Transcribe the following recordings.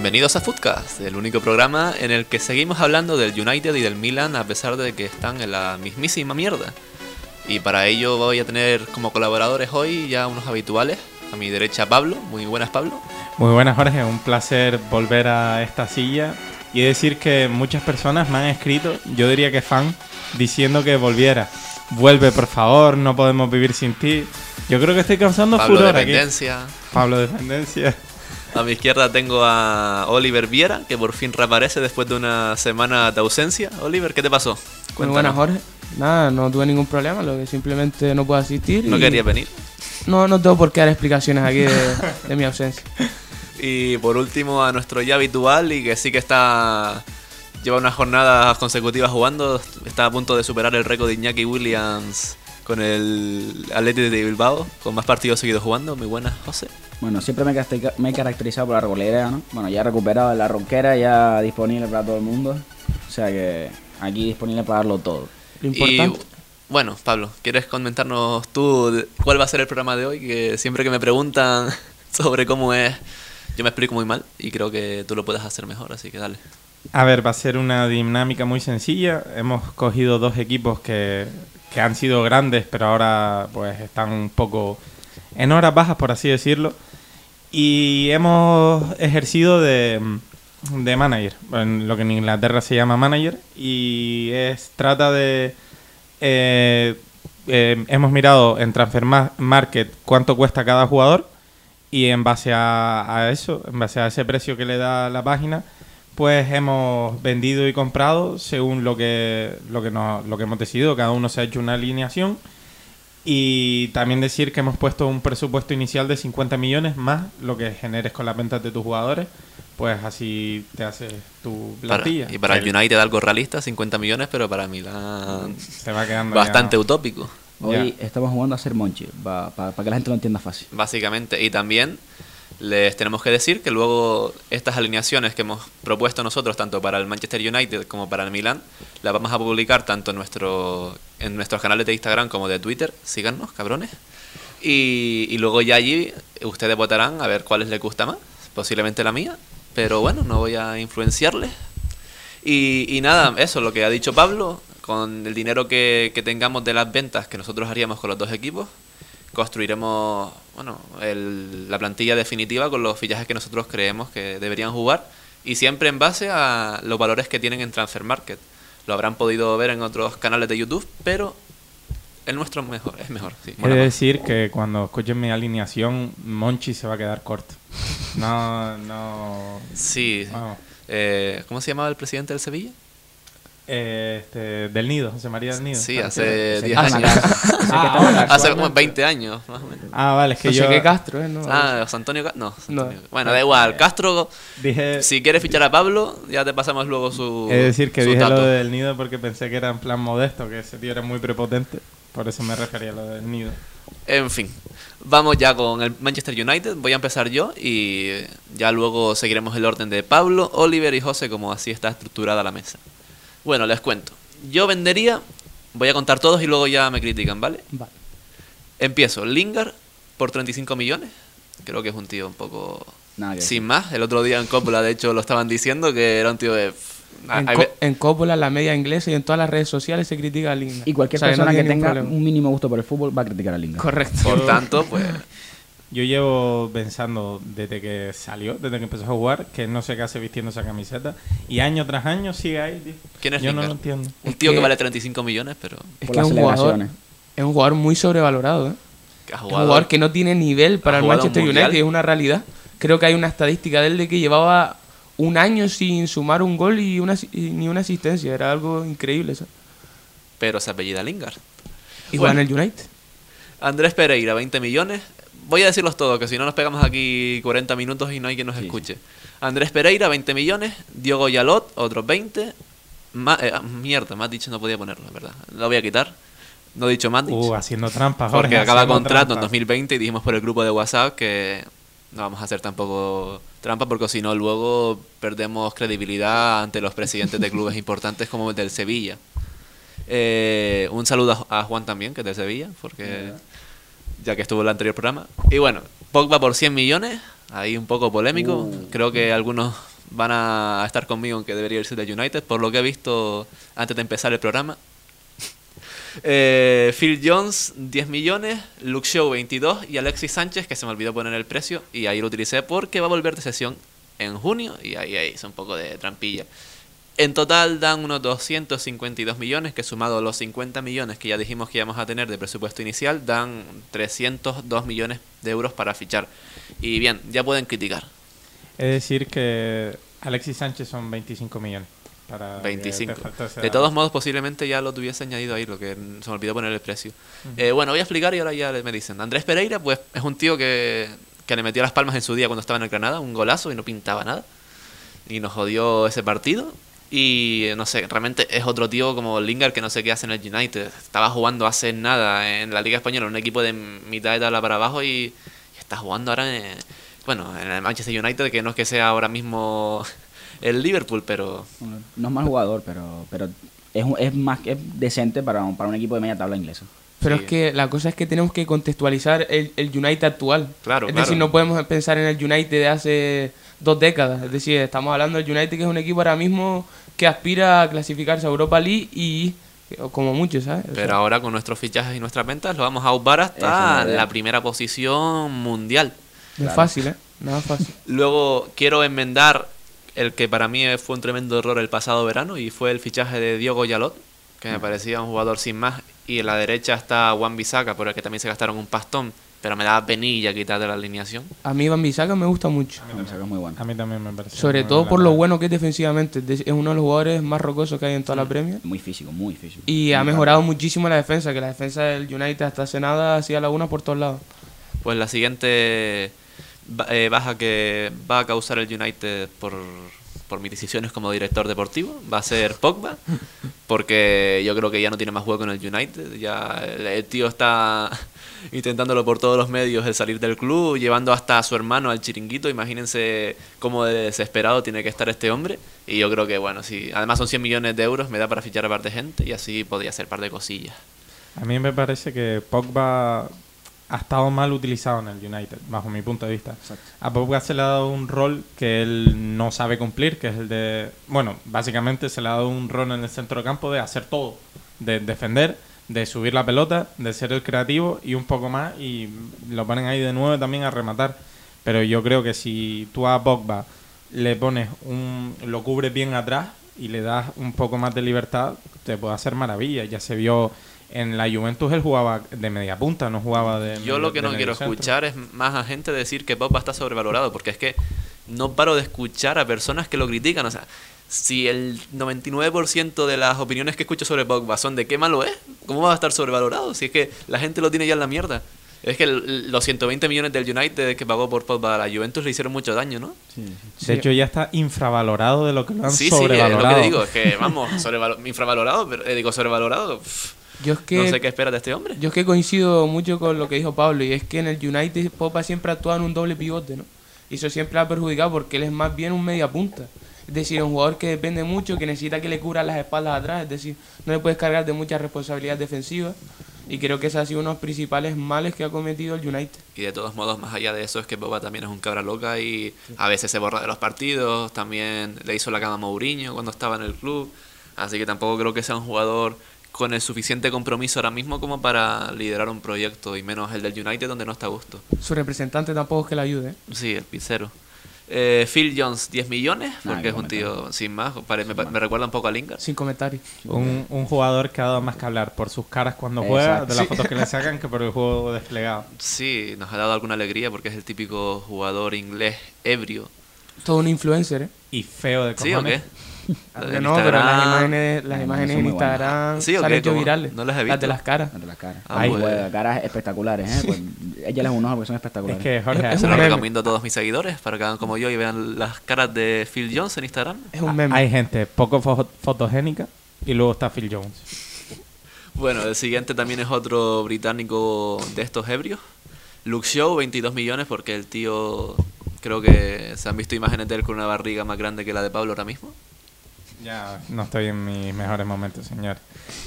Bienvenidos a Footcast, el único programa en el que seguimos hablando del United y del Milan a pesar de que están en la mismísima mierda. Y para ello voy a tener como colaboradores hoy ya unos habituales. A mi derecha Pablo, muy buenas Pablo. Muy buenas Jorge, un placer volver a esta silla y decir que muchas personas me han escrito, yo diría que fan, diciendo que volviera. Vuelve por favor, no podemos vivir sin ti. Yo creo que estoy causando Pablo furor Dependencia. aquí. Pablo Dependencia. A mi izquierda tengo a Oliver Viera, que por fin reaparece después de una semana de ausencia. Oliver, ¿qué te pasó? Muy Cuéntanos. buenas, Jorge. Nada, no tuve ningún problema, lo que simplemente no puedo asistir. ¿No y querías venir? No, no tengo por qué dar explicaciones aquí de, de mi ausencia. Y por último a nuestro ya habitual y que sí que está lleva unas jornadas consecutivas jugando, está a punto de superar el récord de Iñaki Williams con el Athletic de Bilbao, con más partidos seguidos jugando. Muy buenas, José. Bueno, siempre me, he caracterizado por la arbolera, ¿no? Bueno, ya he recuperado la ronquera, ya disponible para todo el mundo. O sea que aquí disponible para darlo todo. Lo importante. Y bueno, Pablo, ¿quieres comentarnos tú cuál va a ser el programa de hoy? Que siempre que me preguntan sobre cómo es, yo me explico muy mal y creo que tú lo puedes hacer mejor, así que dale. A ver, va a ser una dinámica muy sencilla. Hemos cogido dos equipos que, que han sido grandes, pero ahora pues están un poco en horas bajas, por así decirlo. Y hemos ejercido de, de manager, en lo que en Inglaterra se llama manager. Y es trata de... eh, eh, hemos mirado en Transfer Ma- Market cuánto cuesta cada jugador y en base a, a eso, en base a ese precio que le da la página, pues hemos vendido y comprado según lo que lo que nos, lo que hemos decidido. Cada uno se ha hecho una alineación y también decir que hemos puesto un presupuesto inicial de 50 millones más lo que generes con las ventas de tus jugadores, pues así te haces tu Para- plantilla. y para el United algo realista, 50 millones, pero para Milán se va quedando bastante ya- utópico, Hoy estamos jugando a ser Monchi, para que la gente lo entienda fácil. básicamente. Y también les tenemos que decir que luego estas alineaciones que hemos propuesto nosotros, tanto para el Manchester United como para el Milán, las vamos a publicar tanto en, nuestro, en nuestros canales de Instagram como de Twitter. Síganos, cabrones. Y, y luego ya allí ustedes votarán a ver cuáles les gusta más. Posiblemente la mía. Pero bueno, no voy a influenciarles. Y, y nada, eso, lo que ha dicho Pablo, con el dinero que, que tengamos de las ventas que nosotros haríamos con los dos equipos, construiremos bueno, el- la plantilla definitiva con los fichajes que nosotros creemos que deberían jugar y siempre en base a los valores que tienen en Transfer Market. Lo habrán podido ver en otros canales de YouTube, pero el nuestro es mejor. Es mejor sí, decir que cuando escuchen mi alineación, Monchi se va a quedar corto. No, no. Sí. Eh, ¿Cómo se llamaba el presidente del Sevilla? Eh, este, del Nido, José María del Nido. Sí, Ah, hace Sé 10 que está en la años. Ah. Hace como 20 años, más o menos. Ah, vale, es que no yo qué Castro, ¿eh? No, Ah, José Antonio Ca- No, No. Bueno, da igual. Castro, dije. si quieres fichar a Pablo, ya te pasamos luego su. De decir que dije lo del Nido porque pensé que era en plan modesto, que ese tío era muy prepotente. Por eso me refería a lo del Nido. En fin, vamos ya con el Manchester United. Voy a empezar yo y ya luego seguiremos el orden de Pablo, Oliver y José, como así está estructurada la mesa. Bueno, les cuento. Yo vendería, voy a contar todos y luego ya me critican, ¿vale? Vale. Empiezo, Lingard por 35 millones. Creo que es un tío un poco Nada que sin más. El otro día en Coppola, de hecho, lo estaban diciendo que era un tío de. En, Co- en Coppola, en la media inglesa y en todas las redes sociales se critica a Lingard. Y cualquier O sea, no persona que ningún tenga un mínimo gusto por el fútbol va a criticar a Lingard. Correcto. Por tanto, pues. Yo llevo pensando desde que salió, desde que empezó a jugar, que no sé qué hace vistiendo esa camiseta. Y año tras año sigue ahí, tío. ¿Quién es Yo no lo entiendo. Un tío que, que- vale 35 millones, pero. Es Por que es las un jugador, es un jugador muy sobrevalorado, ¿eh? Que ha Es un jugado. jugador que no tiene nivel para el Manchester un United, es una realidad. Creo que hay una estadística de él de que llevaba un año sin sumar un gol y, una, y ni una asistencia. Era algo increíble eso. Pero se apellida Lingard. Y Bueno. juega en el United. Andrés Pereira, 20 millones. Voy a decirlos todos, que si no nos pegamos aquí 40 minutos y no hay quien nos Sí, escuche. Andrés Pereira, 20 millones. Diogo Yalot, otros 20. Ma- eh, ah, mierda, Matic no podía ponerlo, es verdad. Lo voy a quitar. No he dicho Matic. Uh, haciendo trampas, Jorge. porque acaba contrato en trampas. 2020 y dijimos por el grupo de WhatsApp que no vamos a hacer tampoco trampa porque si no luego perdemos credibilidad ante los presidentes de clubes importantes como el del Sevilla. Eh, un saludo a, a Juan también, que es de Sevilla, porque ya que estuvo en el anterior programa. Y bueno, Pogba por 100 millones, ahí un poco polémico. Uh. Creo que algunos van a estar conmigo en que debería irse del United, por lo que he visto antes de empezar el programa. Eh, Phil Jones, 10 millones, Luke Show, 22 y Alexis Sánchez, que se me olvidó poner el precio y ahí lo utilicé porque va a volver de sesión en junio y ahí, ahí es un poco de trampilla. En total dan unos 252 millones, que sumado a los 50 millones que ya dijimos que íbamos a tener de presupuesto inicial, dan 302 millones de euros para fichar. Y bien, ya pueden criticar. Es decir, que Alexis Sánchez son 25 millones. Para que 25. te falte ese De todos modos, posiblemente ya lo tuviese añadido ahí, lo que se me olvidó poner el precio. Eh, bueno, voy a explicar y ahora ya me dicen. Andrés Pereira, pues es un tío que, que le metió las palmas en su día cuando estaba en el Granada, un golazo y no pintaba nada. Y nos jodió ese partido. Y no sé, realmente es otro tío como Lingard que no sé qué hace en el United. Estaba jugando hace nada en la Liga Española, un equipo de mitad de tabla para abajo y, y está jugando ahora en, bueno, en el Manchester United, que no es que sea ahora mismo el Liverpool, pero No es mal jugador, pero, pero es, un- es más es decente para, un- para un equipo de media tabla inglesa. Pero Sí. es que la cosa es que tenemos que contextualizar el, el United actual. Claro, es claro. decir, no podemos pensar en el United de hace dos décadas. Es decir, estamos hablando del United que es un equipo ahora mismo que aspira a clasificarse a Europa League y como mucho, ¿sabes? O Pero sea, ahora con nuestros fichajes y nuestras ventas lo vamos a upar hasta la primera posición mundial. no es claro. fácil, ¿eh? Nada fácil. Luego quiero enmendar el que para mí fue un tremendo error el pasado verano y fue el fichaje de Diogo Yalot, que me parecía un jugador sin más. Y en la derecha está Juan Bisaca, por el que también se gastaron un pastón, pero me daba penilla quitar de la alineación. A mí Van Bissaka me gusta mucho. Me saca muy bueno. A mí también me parece. Sobre muy todo por lo bueno que es defensivamente. Es Es uno de los jugadores más rocosos que hay en toda la Premier. Muy físico, muy físico. Y ha mejorado rápido. muchísimo la defensa, que la defensa del United hasta hace nada hacía laguna por todos lados. Pues la siguiente eh, baja que va a causar el United por, por mis decisiones como director deportivo va a ser Pogba, porque yo creo que ya no tiene más juego en el United. Ya el, el tío está intentándolo por todos los medios el salir del club, llevando hasta a su hermano al chiringuito. Imagínense cómo de desesperado tiene que estar este hombre. Y yo creo que, bueno, si además son 100 millones de euros, me da para fichar a par de gente y así podría hacer par de cosillas. A mí me parece que Pogba ha estado mal utilizado en el United, bajo mi punto de vista. Exacto. A Pogba se le ha dado un rol que él no sabe cumplir, que es el de... Bueno, básicamente se le ha dado un rol en el centro de campo de hacer todo. De defender, de subir la pelota, de ser el creativo y un poco más. Y lo ponen ahí de nuevo también a rematar. Pero yo creo que si tú a Pogba le pones un... lo cubres bien atrás y le das un poco más de libertad, te puede hacer maravillas. Ya se vio... En la Juventus él jugaba de media punta, no jugaba de... Yo lo que no quiero centro. escuchar es más a gente decir que Pogba está sobrevalorado, porque es que no paro de escuchar a personas que lo critican. O sea, si el 99% de las opiniones que escucho sobre Pogba son de qué malo es, ¿cómo va a estar sobrevalorado? Si es que la gente lo tiene ya en la mierda. Es que el- los 120 millones del United que pagó por Pogba a la Juventus le hicieron mucho daño, ¿no? Sí, sí. De hecho, ya está infravalorado de lo que lo han Sí, sí, es lo sobrevalorado. que digo. Es que, vamos, infravalorado, pero, eh, digo sobrevalorado. pff, Yo es que, no sé qué esperas de este hombre. yo es que coincido mucho con lo que dijo Pablo, y es que en el United Popa siempre actúa en un doble pivote, ¿no? Y eso siempre ha perjudicado porque él es más bien un media punta. Es decir, un jugador que depende mucho, que necesita que le cubran las espaldas atrás, es decir, no le puedes cargar de mucha responsabilidad defensiva. Y creo que ese ha sido uno de los principales males que ha cometido el United. Y de todos modos, más allá de eso, es que Boba también es un cabra loca y a veces se borra de los partidos. También le hizo la cama a Mourinho cuando estaba en el club. Así que tampoco creo que sea un jugador con el suficiente compromiso ahora mismo como para liderar un proyecto, y menos el del United, donde no está a gusto. Su representante tampoco es que le ayude. ¿eh? Sí, el pizzero. Eh, Phil Jones, 10 millones, Nah, porque qué es un tío sin más. pare- me, me recuerda un poco a Lingard. Sin comentarios. Un, un jugador que ha dado más que hablar por sus caras cuando juega, Exacto. de las Sí. fotos que le sacan, que por el juego desplegado. Sí, nos ha dado alguna alegría porque es el típico jugador inglés ebrio. Todo un influencer, ¿eh? Y feo de ¿Sí o cojones. qué? No, pero las imágenes, las Las imágenes en. Instagram ¿Sí o se han qué? hecho ¿Cómo? virales. No las he Las de visto. las caras. Las caras. Ah, Ay, pues. juega, caras espectaculares, ¿eh? Pues, échales un ojo porque son Es espectaculares. que, Jorge, Es un lo meme. recomiendo a todos mis seguidores para que hagan como yo y vean las caras de Phil Jones en Instagram. Es un meme. hay gente poco fo- fotogénica y luego está Phil Jones. Bueno, el siguiente también es otro británico de estos ebrios. Luke Show, 22 millones, porque el tío. Creo que se han visto imágenes de él con una barriga más grande que la de Pablo ahora mismo. Ya no estoy en mis mejores momentos, señor.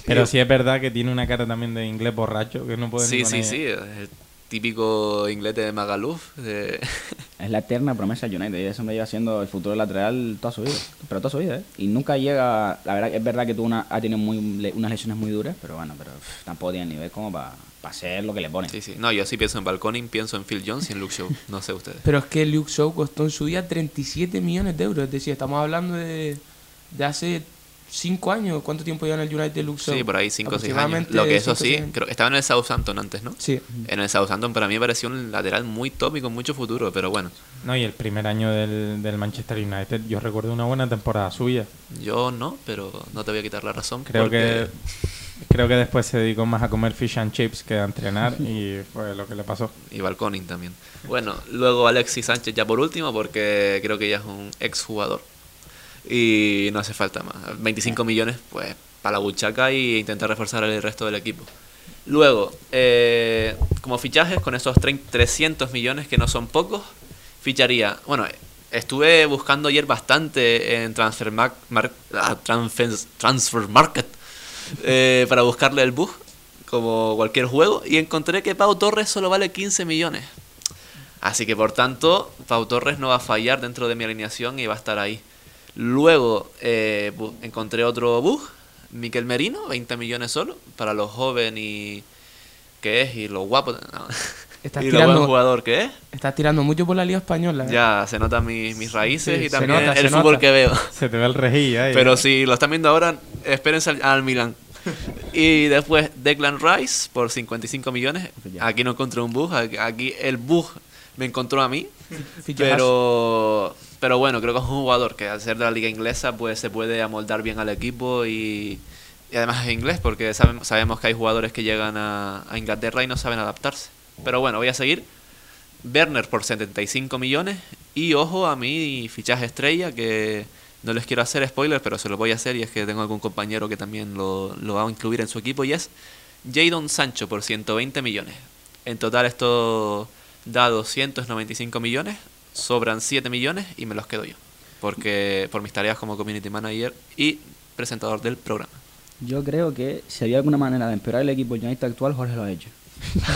Pero sí es verdad que tiene una cara también de inglés borracho que no puede ni Sí, con sí, ella. sí. El típico inglés de Magaluf. De... Es la eterna promesa del United. Y eso me lleva siendo el futuro lateral toda su vida. Pero toda su vida, ¿eh? Y nunca llega. La verdad, es verdad que tuvo una, ha tenido muy, unas lesiones muy duras, pero bueno, pero tampoco tiene nivel como para hacer lo que le ponen. Sí, sí. No, yo sí pienso en Balconing, pienso en Phil Jones y en Luke Shaw. No sé ustedes. Pero es que Luke Shaw costó en su día 37 millones de euros. Es decir, estamos hablando de, de hace 5 años. ¿Cuánto tiempo lleva en el United Shaw? Sí, por ahí 5 o 6 años. Lo que eso cinco sí, seis creo estaba en el Southampton antes, ¿no? Sí. En el Southampton para mí parecía un lateral muy top y con mucho futuro, pero bueno, No, y el primer año del, del Manchester United, yo recuerdo una buena temporada suya. yo no, pero no te voy a quitar la razón. Creo porque- que creo que después se dedicó más a comer fish and chips que a entrenar y fue lo que le pasó. Y Balconing también. Bueno, luego Alexis Sánchez ya por último, porque creo que ya es un exjugador. Y no hace falta más. 25 millones, pues, para la buchaca y intentar reforzar el resto del equipo. Luego, eh, como fichajes, con esos 30 300 millones, que no son pocos, ficharía. Bueno, estuve buscando ayer bastante en Transfer, Mar- Mar- ah, Transfer, Transfer Market eh, para buscarle el bug, como cualquier juego, y encontré que Pau Torres solo vale 15 millones. Así que por tanto, Pau Torres no va a fallar dentro de mi alineación y va a estar ahí. Luego eh, encontré otro bug, Miquel Merino, 20 millones solo, para lo joven y que es y lo guapo no. Estás y lo buen tirando- jugador que es. Estás tirando mucho por la Liga Española. ¿eh? Ya se notan mis, mis raíces Sí, y también nota, el fútbol nota. que veo. Se te ve el rejilla ahí. Pero si lo están viendo ahora, espérense al, al Milan. Y después Declan Rice por 55 millones. Aquí no encontré un bug, aquí- aquí el bug me encontró a mí. Fichajazo. Pero, pero bueno, creo que es un jugador que al ser de la liga inglesa pues se puede amoldar bien al equipo y, además es inglés porque sabemos, que hay jugadores que llegan a, Inglaterra y no saben adaptarse. Pero bueno, voy a seguir. Werner por 75 millones y ojo a mi fichaje estrella que no les quiero hacer spoiler pero se lo voy a hacer y es que tengo algún compañero que también lo, lo va a incluir en su equipo y es Jadon Sancho por 120 millones. En total esto da 295 millones, sobran 7 millones y me los quedo yo. Porque por mis tareas como community manager y presentador del programa. Yo creo que si había alguna manera de empeorar el equipo United actual, Jorge lo ha hecho.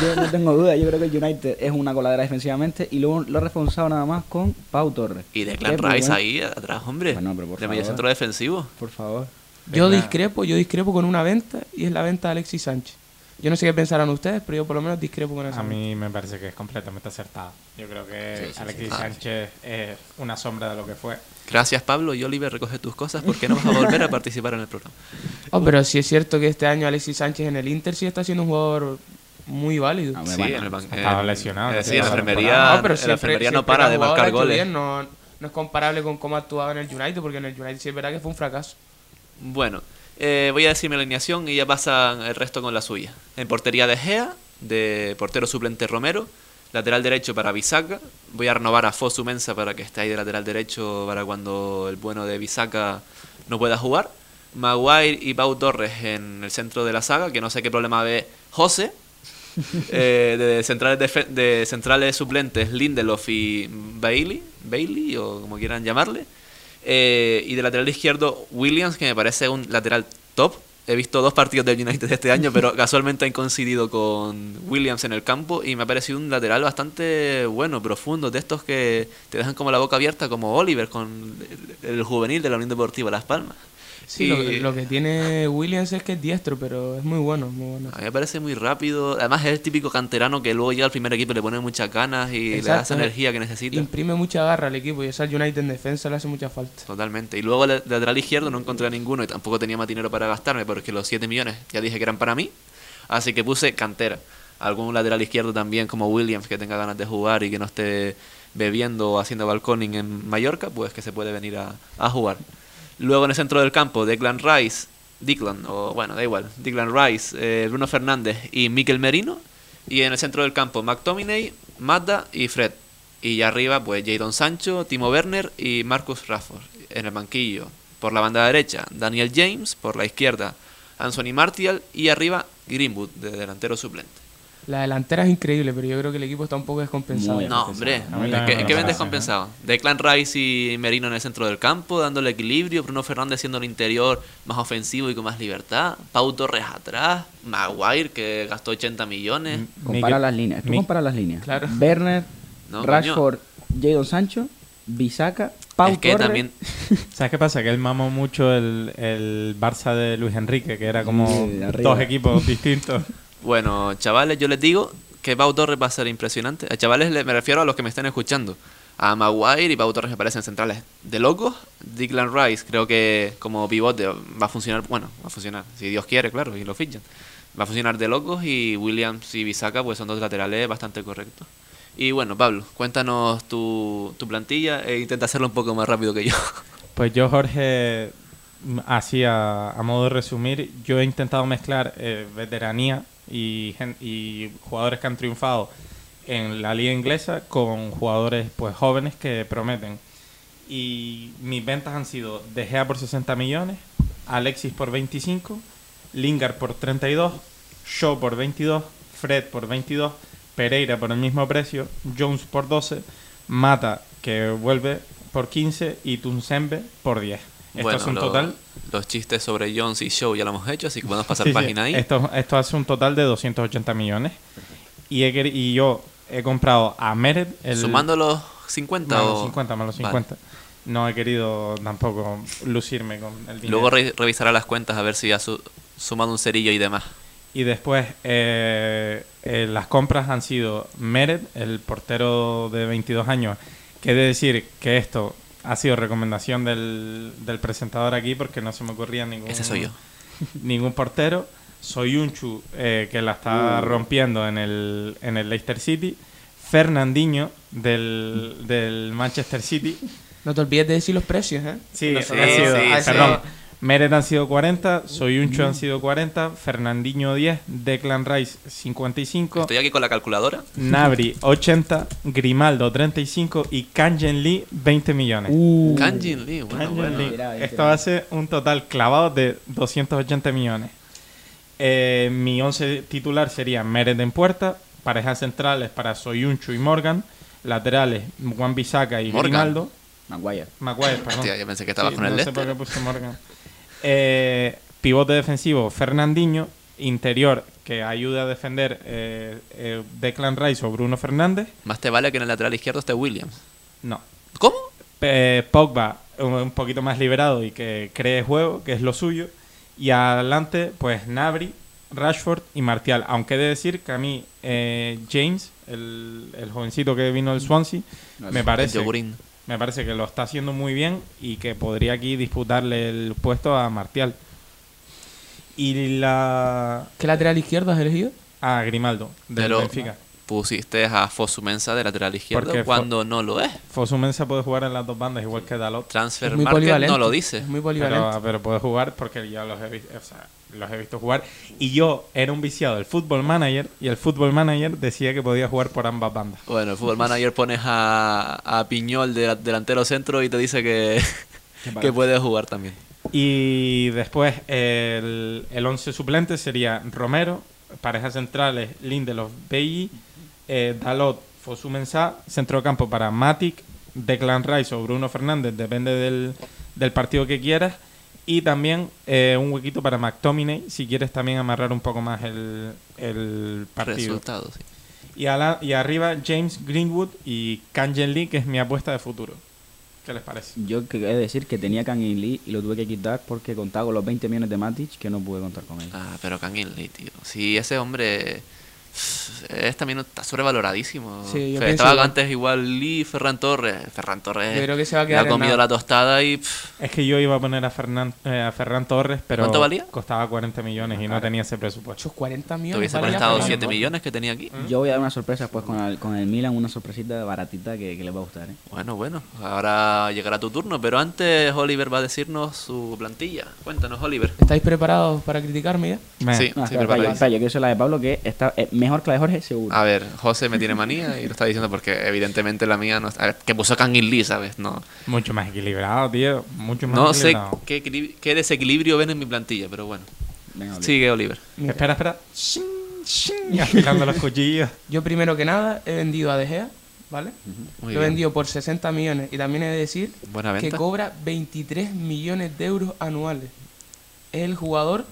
Yo no tengo duda, yo creo que el United es una coladera defensivamente y luego lo ha reforzado nada más con Pau Torres. Y Declan Rice ahí atrás, hombre. Bueno, pero por de medio centro defensivo. Por favor. Yo discrepo, yo discrepo con una venta y es la venta de Alexis Sánchez. Yo no sé qué pensarán ustedes, pero yo por lo menos discrepo con esa. A mí me parece que es completamente acertada. Yo creo que Sí, sí, Alexis sí. Ah, Sánchez es una sombra de lo que fue. Gracias Pablo y Oliver, recoge tus cosas porque no vas a volver a participar en el programa. Oh, pero sí es cierto que este año Alexis Sánchez en el Inter sí está siendo un jugador muy válido. Ah, Sí, bueno, en el en- lesionado, eh, sí, en la enfermería. No, pero en la siempre- enfermería no para de marcar goles. bien, no, no es comparable con cómo actuaba en el United, porque en el United sí es verdad que fue un fracaso. Bueno, eh, voy a decir mi alineación y ya pasan el resto con la suya. En portería de Gea, de portero suplente Romero, lateral derecho para Bisaca. Voy a renovar a Fosu Mensa para que esté ahí de lateral derecho para cuando el bueno de Bisaca no pueda jugar. Maguire y Pau Torres en el centro de la saga, que no sé qué problema ve José. Eh, de, centrales de centrales suplentes Lindelof y Bailey, Bailey o como quieran llamarle. Eh, y de lateral izquierdo Williams, que me parece un lateral top. He visto dos partidos del United este año, pero casualmente han coincidido con Williams en el campo y me ha parecido un lateral bastante bueno, profundo, de estos que te dejan como la boca abierta, como Oliver con el, el juvenil de la Unión Deportiva Las Palmas. Sí, Y- lo, que- lo que tiene Williams es que es diestro, pero es muy bueno, muy bueno. A mí me parece muy rápido. Además es el típico canterano que luego llega al primer equipo le pone muchas ganas y le da esa energía que necesita. Imprime mucha garra al equipo y eso al United en defensa le hace mucha falta. Totalmente. Y luego el lateral izquierdo no encontré a ninguno y tampoco tenía más dinero para gastarme porque los 7 millones ya dije que eran para mí. Así que puse cantera. Algún lateral izquierdo también como Williams que tenga ganas de jugar y que no esté bebiendo o haciendo balconing en Mallorca, pues que se puede venir a, a jugar. Luego en el centro del campo, Declan Rice, Declan, o bueno, da igual, Declan Rice, eh, Bruno Fernández y Mikel Merino. Y en el centro del campo, McTominay, Mata y Fred. Y arriba, pues Jadon Sancho, Timo Werner y Marcus Rashford. En el banquillo, por la banda derecha, Daniel James, por la izquierda, Anthony Martial y arriba Greenwood, de delantero suplente. La delantera es increíble, pero yo creo que el equipo está un poco descompensado. Muy No, hombre. ¿Qué, me qué ven descompensado? Declan Rice y Merino en el centro del campo, dándole equilibrio. Bruno Fernández siendo el interior más ofensivo y con más libertad. Pau Torres atrás. Maguire, que gastó 80 millones. Compara Miguel- las líneas. Tú compara las líneas. Claro. Werner, No, Rashford, Jadon Sancho, Bisaca, Pau es que Torres. también. ¿Sabes qué pasa? Que él mamó mucho el, el Barça de Luis Enrique, que era como Sí, dos equipos distintos. Bueno, chavales, yo les digo que Pau Torres va a ser impresionante. A chavales le- me refiero a los que me estén escuchando. A Maguire y Pau Torres me parecen centrales de locos. Declan Rice creo que como pivote va a funcionar, bueno, va a funcionar, si Dios quiere, claro, y lo fichan. Va a funcionar de locos y Williams y Bisaca pues son dos laterales bastante correctos. Y bueno, Pablo, cuéntanos tu, tu plantilla e intenta hacerlo un poco más rápido que yo. Pues yo, Jorge, así a, a modo de resumir, yo he intentado mezclar eh, veteranía y, y jugadores que han triunfado en la liga inglesa con jugadores pues jóvenes que prometen. Y mis ventas han sido De Gea por 60 millones, Alexis por 25, Lingard por 32, Shaw por 22, Fred por 22, Pereira por el mismo precio, Jones por 12, Mata que vuelve por 15 y Tunsembe por 10. Esto bueno, es un lo- total los chistes sobre Jones y Show ya lo hemos hecho, así que podemos pasar Sí, sí, página ahí. Esto, esto hace un total de 280 millones. Y, he queri- y yo he comprado a Meret. El, Sumando los 50 más o... los 50, más los Vale. 50. No he querido tampoco lucirme con el dinero. Luego re- revisará las cuentas a ver si ha su- sumado un cerillo y demás. Y después eh, eh, las compras han sido Meret, el portero de 22 años, que he de decir que esto ha sido recomendación del, del presentador aquí porque no se me ocurría ningún, Ese soy yo. ningún portero. Soy Unchu, eh, que la está rompiendo en el, en el Leicester City. Fernandinho, del, del Manchester City. No te olvides de decir los precios, ¿eh? Sí, sí, sí. perdón. Meret han sido 40, Soyunchu han sido 40, Fernandinho 10, Declan Rice 55, Estoy aquí con la calculadora. Nabri 80, Grimaldo 35 y Kanjen Lee 20 millones. Uh, Kanjin Lee, bueno, Kanjen bueno. Lee. Tira, Esto hace un total clavado de 280 millones. Eh, mi 11 titular sería Meret en puerta, parejas centrales para Soyunchu y Morgan, laterales Juan Bisaca y Morgan. Grimaldo. Maguire. Maguire, perdón. Hostia, yo pensé que estabas Sí, con el no sé por qué puse Morgan. Eh, pivote defensivo, Fernandinho. Interior, que ayuda a defender eh, eh, Declan Rice o Bruno Fernández. Más te vale que en el lateral izquierdo esté Williams. No. ¿Cómo? Pogba, un, poquito más liberado y que cree juego, que es lo suyo. Y adelante, pues Nabri, Rashford y Martial. Aunque he de decir que a mí eh, James, el, el jovencito que vino del Swansea, No, me parece. Me parece que lo está haciendo muy bien y que podría aquí disputarle el puesto a Martial. Y la... ¿Qué lateral izquierdo has elegido? a Grimaldo, del Pero Benfica. pusiste a Fosu Mensa de lateral izquierdo Porque Fo- cuando no lo es. Fosu Mensah puede jugar en las dos bandas igual que Dalot. Transfer Es muy Market polivalente. no lo dice. Es muy polivalente. Pero, pero puede jugar porque yo los he, visto, o sea, los he visto jugar. Y yo era un viciado del Football Manager y el Football Manager decía que podía jugar por ambas bandas. Bueno, el fútbol manager pones a, a Piñol de delantero centro y te dice que, que puede jugar también. Y después el, el 11 suplente sería Romero, parejas centrales Lindelof, Belli, eh, Dalot, Fosu Mensah, centrocampo para Matic, Declan Rice o Bruno Fernández, depende del, del partido que quieras. Y también eh, un huequito para McTominay, si quieres también amarrar un poco más el, el partido. Resultados, sí. Y, a la- y arriba James Greenwood y Kanjen Lee, que es mi apuesta de futuro. ¿Qué les parece? Yo he de decir que tenía Kang In Lee y lo tuve que quitar porque contaba con los 20 millones de Matic que no pude contar con él. Ah, pero Kangin Lee, tío. Si ese hombre es también está sobrevaloradísimo. Sí, yo Fe- pienso Estaba antes igual Lee, Ferran Torres. Ferran Torres Yo creo que se va a le quedar ha comido la tostada y pff, Es que yo iba a poner a, Fernan, eh, a Ferran Torres, pero ¿Cuánto valía? costaba 40 millones y no tenía ese presupuesto. Esos 40 te millones. hubiese valía prestado Ferran 7 Torres. millones que tenía aquí. Yo voy a dar una sorpresa después con el, con el Milan, una sorpresita baratita que, que les va a gustar. ¿eh? Bueno, bueno, ahora llegará tu turno, pero antes Oliver va a decirnos su plantilla. Cuéntanos, Oliver. ¿Estáis preparados para criticarme ya? Me- Sí. No, espera, espera, yo quiero la de Pablo que está eh, mejor que la de Jorge, seguro. A ver, José me tiene manía y lo está diciendo porque evidentemente la mía no está... que puso Kangin Lee, ¿sabes? No, Mucho más equilibrado, tío. Mucho más no sé equilibrado. qué, equili- qué desequilibrio ven en mi plantilla, pero bueno. Venga, Oliver. Sigue, Oliver. Mira, Espera, espera. ching, afilando los cuchillos. Yo primero que nada he vendido a De Gea, ¿vale? Muy Lo he vendido por 60 millones y también he de decir que cobra 23 millones de euros anuales. Es el jugador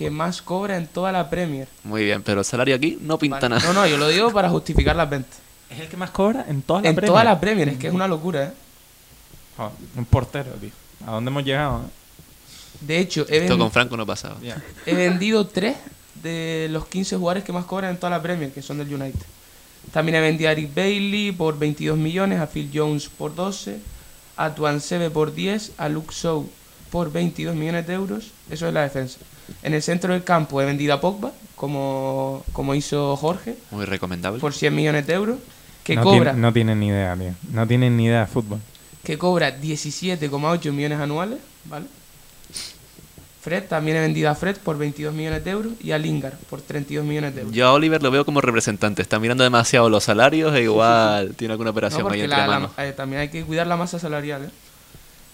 que más cobra en toda la Premier. Muy bien, pero el salario aquí no pinta ¿vale? nada. No, no, yo lo digo para justificar las ventas. Es el que más cobra en toda la en Premier. toda la Premier, es que es una locura, ¿eh? Joder, un portero, tío. ¿A dónde hemos llegado? eh? De hecho, he, Esto con Franco no pasaba. he vendido 3 de los 15 jugadores que más cobran en toda la Premier, que son del United. También he vendido a Eric Bailey por 22 millones, a Phil Jones por 12, a Tuansebe por 10, a Luke Shaw por 22 millones de euros. Eso es la defensa. En el centro del campo he vendido a Pogba, como, como hizo Jorge, Muy recomendable. por 100 millones de euros, que no, cobra, tiene- no tienen ni idea, tío. No tienen ni idea de fútbol. que cobra 17,8 millones anuales, ¿vale? Fred, también he vendido a Fred por 22 millones de euros y a Lingard por 32 millones de euros. Yo a Oliver lo veo como representante. Está mirando demasiado los salarios e igual tiene alguna No, operación ahí porque entre la- la- manos. eh, también hay que cuidar la masa salarial. ¿eh?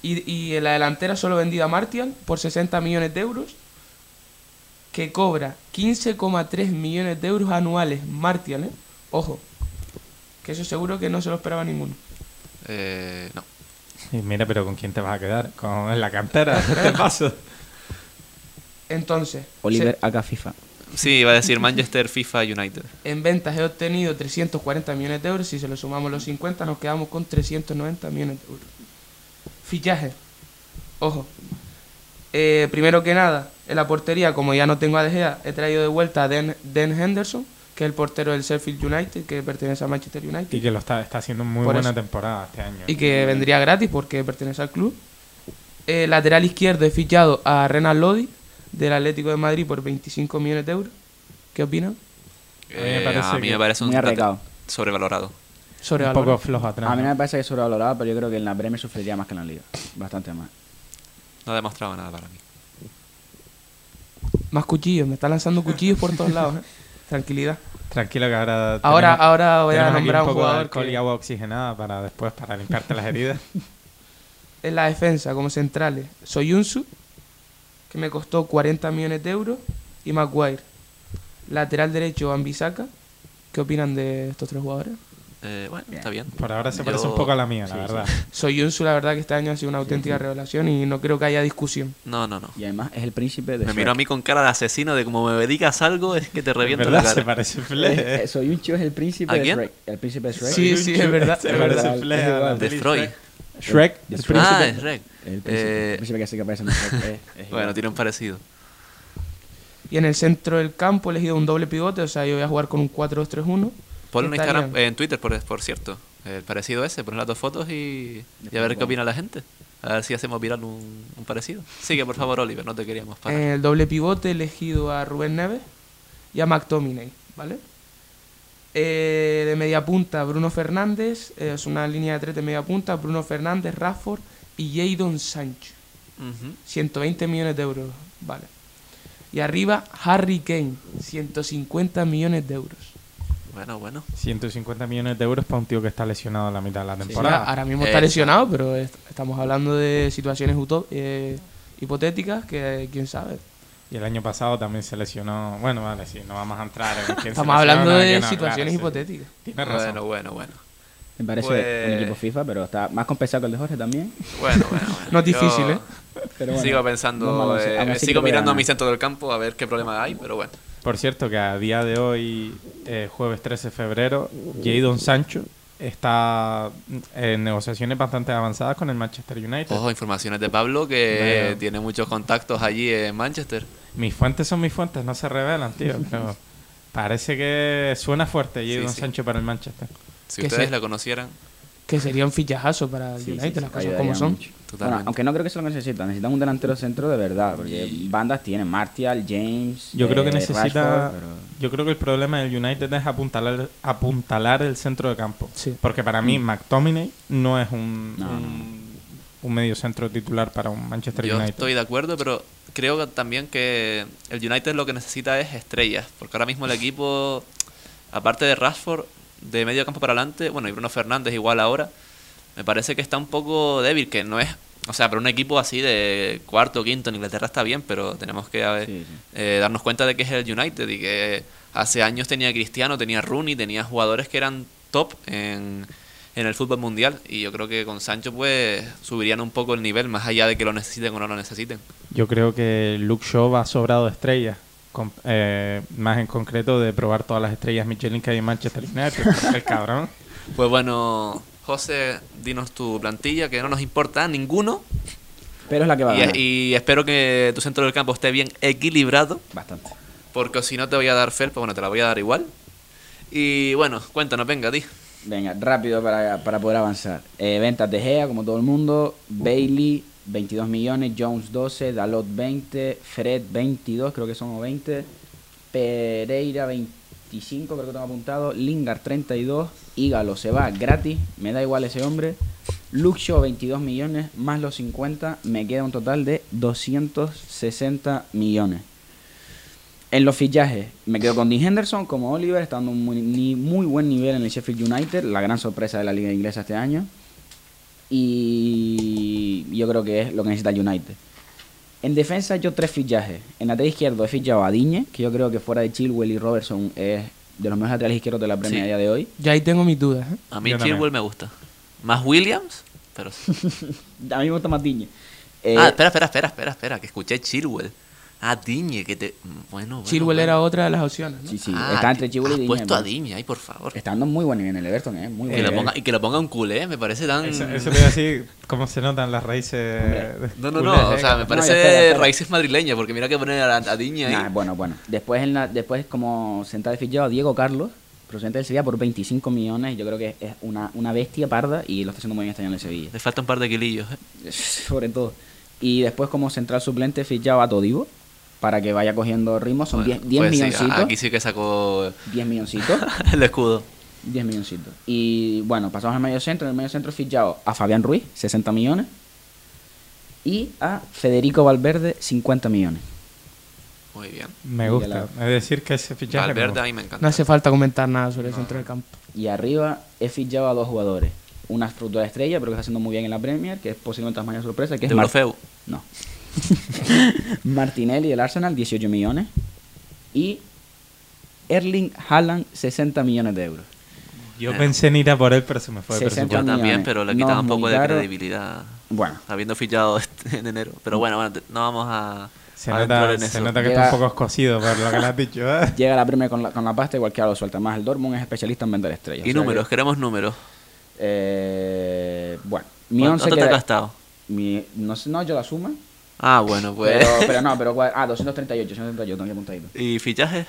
Y, y en la delantera solo he vendido a Martial por 60 millones de euros, que cobra 15,3 millones de euros anuales. Martial, ¿eh? Ojo, que eso seguro que no se lo esperaba ninguno. Eh, no. Y mira, pero ¿con quién te vas a quedar? ¿Con la cantera? Te paso. Entonces, Oliver acá FIFA. Sí, iba a decir Manchester, FIFA, United. se- en ventas he obtenido 340 millones de euros. Si se lo sumamos los 50, nos quedamos con 390 millones de euros. Fichaje. Ojo. Eh, primero que nada, en la portería, como ya no tengo a De Gea, he traído de vuelta a Den, Den Henderson, que es el portero del Sheffield United, que pertenece a Manchester United. Y que lo está, está haciendo muy Por buena eso. temporada este año. y que vendría gratis porque pertenece al club. Eh, lateral izquierdo he fichado a Renan Lodi del Atlético de Madrid por 25 millones de euros. ¿Qué opinan? A mí me Eh, parece a mí que- me parece un arriesgado. sobrevalorado. un Sobrevalorado. poco flojo atrás. A mí me parece que es sobrevalorado, pero yo creo que en la Premier sufriría más que en la Liga. Bastante más. No ha demostrado nada para mí. Más cuchillos, me está lanzando cuchillos por todos lados. ¿eh? Tranquilidad. Tranquilo que ahora. Ahora, tenemos- ahora voy a nombrar a un un poco de jugador alcohol que y agua oxigenada para después, para limpiarte las heridas. en la defensa como centrales. Soyunsu, que me costó 40 millones de euros, y Maguire. Lateral derecho, Ambisaka. ¿Qué opinan de estos tres jugadores? Eh, bueno, Bien. está bien. Por ahora se Yo- parece un poco a la mía, la Sí, verdad. Soyunsu, la verdad que este año ha sido una auténtica revelación y no creo que haya discusión. No, no, no. Y además es el príncipe de Me Shrek. miró a mí con cara de asesino de como me digas algo es que te reviento la ¿Verdad? Se cara. parece Fle. eh, Soy un chivo, es el príncipe ¿A de quién? Shrek. El príncipe de Shrek. Sí, sí, es verdad, Se es parece verdad. Fle a. De Freud. Shrek. Shrek, De el Shrek. príncipe. Ah, es Rec. El príncipe, Eh, el príncipe que sí que aparece en Shrek. es Bueno, tiene un parecido. Y en el centro del campo he elegido un doble pivote, o sea, yo voy a jugar con un 4-2-3-1. Ponlo en Instagram, bien. en Twitter, por, por cierto. El parecido ese, poner las dos fotos y, y a ver qué opina la gente. A ver si hacemos viral un, un parecido. Sigue, por favor, Oliver, no te queríamos parar. El doble pivote elegido a Rubén Neves y a McTominay, ¿vale? Eh, de media punta, Bruno Fernández, eh, es una línea de tres de media punta, Bruno Fernández, Rafford y Jadon Sancho. Ujú. 120 millones de euros, ¿vale? Y arriba, Harry Kane, 150 millones de euros. Bueno, bueno. 150 millones de euros para un tío que está lesionado a la mitad de la temporada. ahora mismo Eh, está lesionado, pero est- estamos hablando de situaciones eh, hipotéticas que quién sabe. Y el año pasado también se lesionó. Bueno, vale, sí, no vamos a entrar en quién se Estamos hablando de no, situaciones claro, sí. hipotéticas. Tienes razón. Bueno, bueno, bueno. Me parece Pues- un equipo FIFA, pero está más compensado que el de Jorge también. Bueno, bueno, bueno. No es Yo difícil, ¿eh? Pero bueno, sigo no pensando, malo, sí. eh, sigo mirando a mi centro del campo a ver qué problema hay, pero bueno. Por cierto, que a día de hoy, eh, jueves 13 de febrero, Jadon Sancho está en negociaciones bastante avanzadas con el Manchester United. Ojo, informaciones de Pablo que tiene muchos contactos allí en Manchester. Mis fuentes son mis fuentes, no se revelan, tío. Pero parece que suena fuerte Jadon sí. Sancho para el Manchester. Si ustedes se- la conocieran, Que sería un fichajazo para el Sí, United, sí, las cosas como son. Bueno, aunque no creo que se lo necesitan. Necesitan un delantero centro de verdad. Porque bandas tienen Martial, James. Yo creo que eh, necesita. Rashford, pero- Yo creo que el problema del United es apuntalar, apuntalar el centro de campo. Sí. Porque para mí, McTominay no es un, No, un, un medio centro titular para un Manchester Yo United. estoy de acuerdo, pero creo que también que el United lo que necesita es estrellas, porque ahora mismo el equipo, aparte de Rashford, de medio campo para adelante, bueno, y Bruno Fernández igual ahora, me parece que está un poco débil, que no es, o sea, para un equipo así de cuarto o quinto en Inglaterra está bien, pero tenemos que a ver, Sí, sí. eh, darnos cuenta de que es el United y que Hace años tenía Cristiano, tenía Rooney, tenía jugadores que eran top en, en el fútbol mundial y yo creo que con Sancho pues subirían un poco el nivel más allá de que lo necesiten o no lo necesiten. Yo creo que Luke Shaw va sobrado de estrellas. Con- eh, más en concreto de probar todas las estrellas Michelin que hay en Manchester United. el cabrón. Pues bueno, José, dinos tu plantilla, que no nos importa ninguno. Pero es la que va a ganar. Y, y espero que tu centro del campo esté bien equilibrado, Bastante. porque si no te voy a dar felpa, bueno, te la voy a dar igual. Y bueno, cuéntanos, venga, di. Venga, rápido para, para poder avanzar. Eh, ventas de Gea, como todo el mundo. Bailey, 22 millones. Jones, 12. Dalot, 20. Fred, 22, creo que son o 20. Pereira, 25, creo que tengo apuntado. Lingard, 32. Ígalo se va gratis. Me da igual ese hombre. Shaw, 22 millones. Más los 50. Me queda un total de 260 millones. En los fichajes, me quedo con Dean Henderson como Oliver, está dando un muy, muy buen nivel en el Sheffield United, la gran sorpresa de la liga inglesa este año. Y yo creo que es lo que necesita el United. En defensa he hecho tres fichajes. En lateral izquierdo he fichado a Diñe, que yo creo que fuera de Chilwell y Robertson es de los mejores laterales izquierdos de la Premier Sí. a día de hoy. Yo ahí tengo mis dudas. ¿eh? A mí Yo también. Chilwell me gusta. Más Williams, pero... A mí me gusta más Diñe. Eh, ah, espera, espera, espera, espera, espera, que escuché Chilwell. Ah, Diñe, que te... Bueno, bueno. Chilwell bueno. era otra de las opciones. ¿no? sí, sí, Ah, está entre Chilwell y Diñe. puesto a Diñe, ay, por favor. Está dando muy buen nivel en el Everton, ¿eh? Muy Y buen que, lo nivel. ponga, y que lo ponga un culé, me parece tan... Eso, eso te iba a decir cómo se notan las raíces. Hombre. No, no, culés, no, o eh, sea, me que- parece espera, espera. raíces madrileñas, porque mira que poner a, a Diñe ahí. Nah, bueno, bueno. Después, en la, después como central de fichado a Diego Carlos, procedente del Sevilla por 25 millones. Yo creo que es una, una bestia parda y lo está haciendo muy bien este año en el Sevilla. Le falta un par de kilillos, ¿eh? Sobre todo. Y después como central suplente fichado a Todivo para que vaya cogiendo ritmo. Son Bueno, 10 10 pues sí, milloncitos. aquí sí que sacó 10 milloncitos. el escudo. 10 milloncitos. Y bueno, pasamos al medio centro. En el medio centro fichado a Fabián Ruiz, 60 millones. Y a Federico Valverde, 50 millones. Muy bien. Me gusta. Es decir, que ese fichaje. Valverde a mí me encanta. No hace falta comentar nada sobre el centro del campo. Y arriba he fichado a dos jugadores. Una futura estrella, pero que está haciendo muy bien en la Premier, que es posiblemente la mayor sorpresa, que es De Mar- Eurofeu. No. Martinelli del Arsenal, 18 millones. Y Erling Haaland, 60 millones de euros. Yo Eh. pensé en ir a por él, pero se me fue el 60 Yo también, pero le No quitaba es un poco de caro. credibilidad Bueno, habiendo fichado este- en enero. Pero bueno, bueno, te- no vamos a, Se a nota, en se eso. nota que Llega- está un poco escosido por lo que le has dicho. ¿eh? llega la Premier con la, con la pasta, igual que lo suelta. Más el Dortmund es especialista en vender estrellas. Y O sea números, que, queremos números. eh, bueno, mi ¿Cuánto 11 te has queda- gastado? mi- no, sé, no, yo la suma. Ah, bueno, pues. Pero, pero no, pero ah, 238, 238, tengo apuntadito. ¿Y fichajes?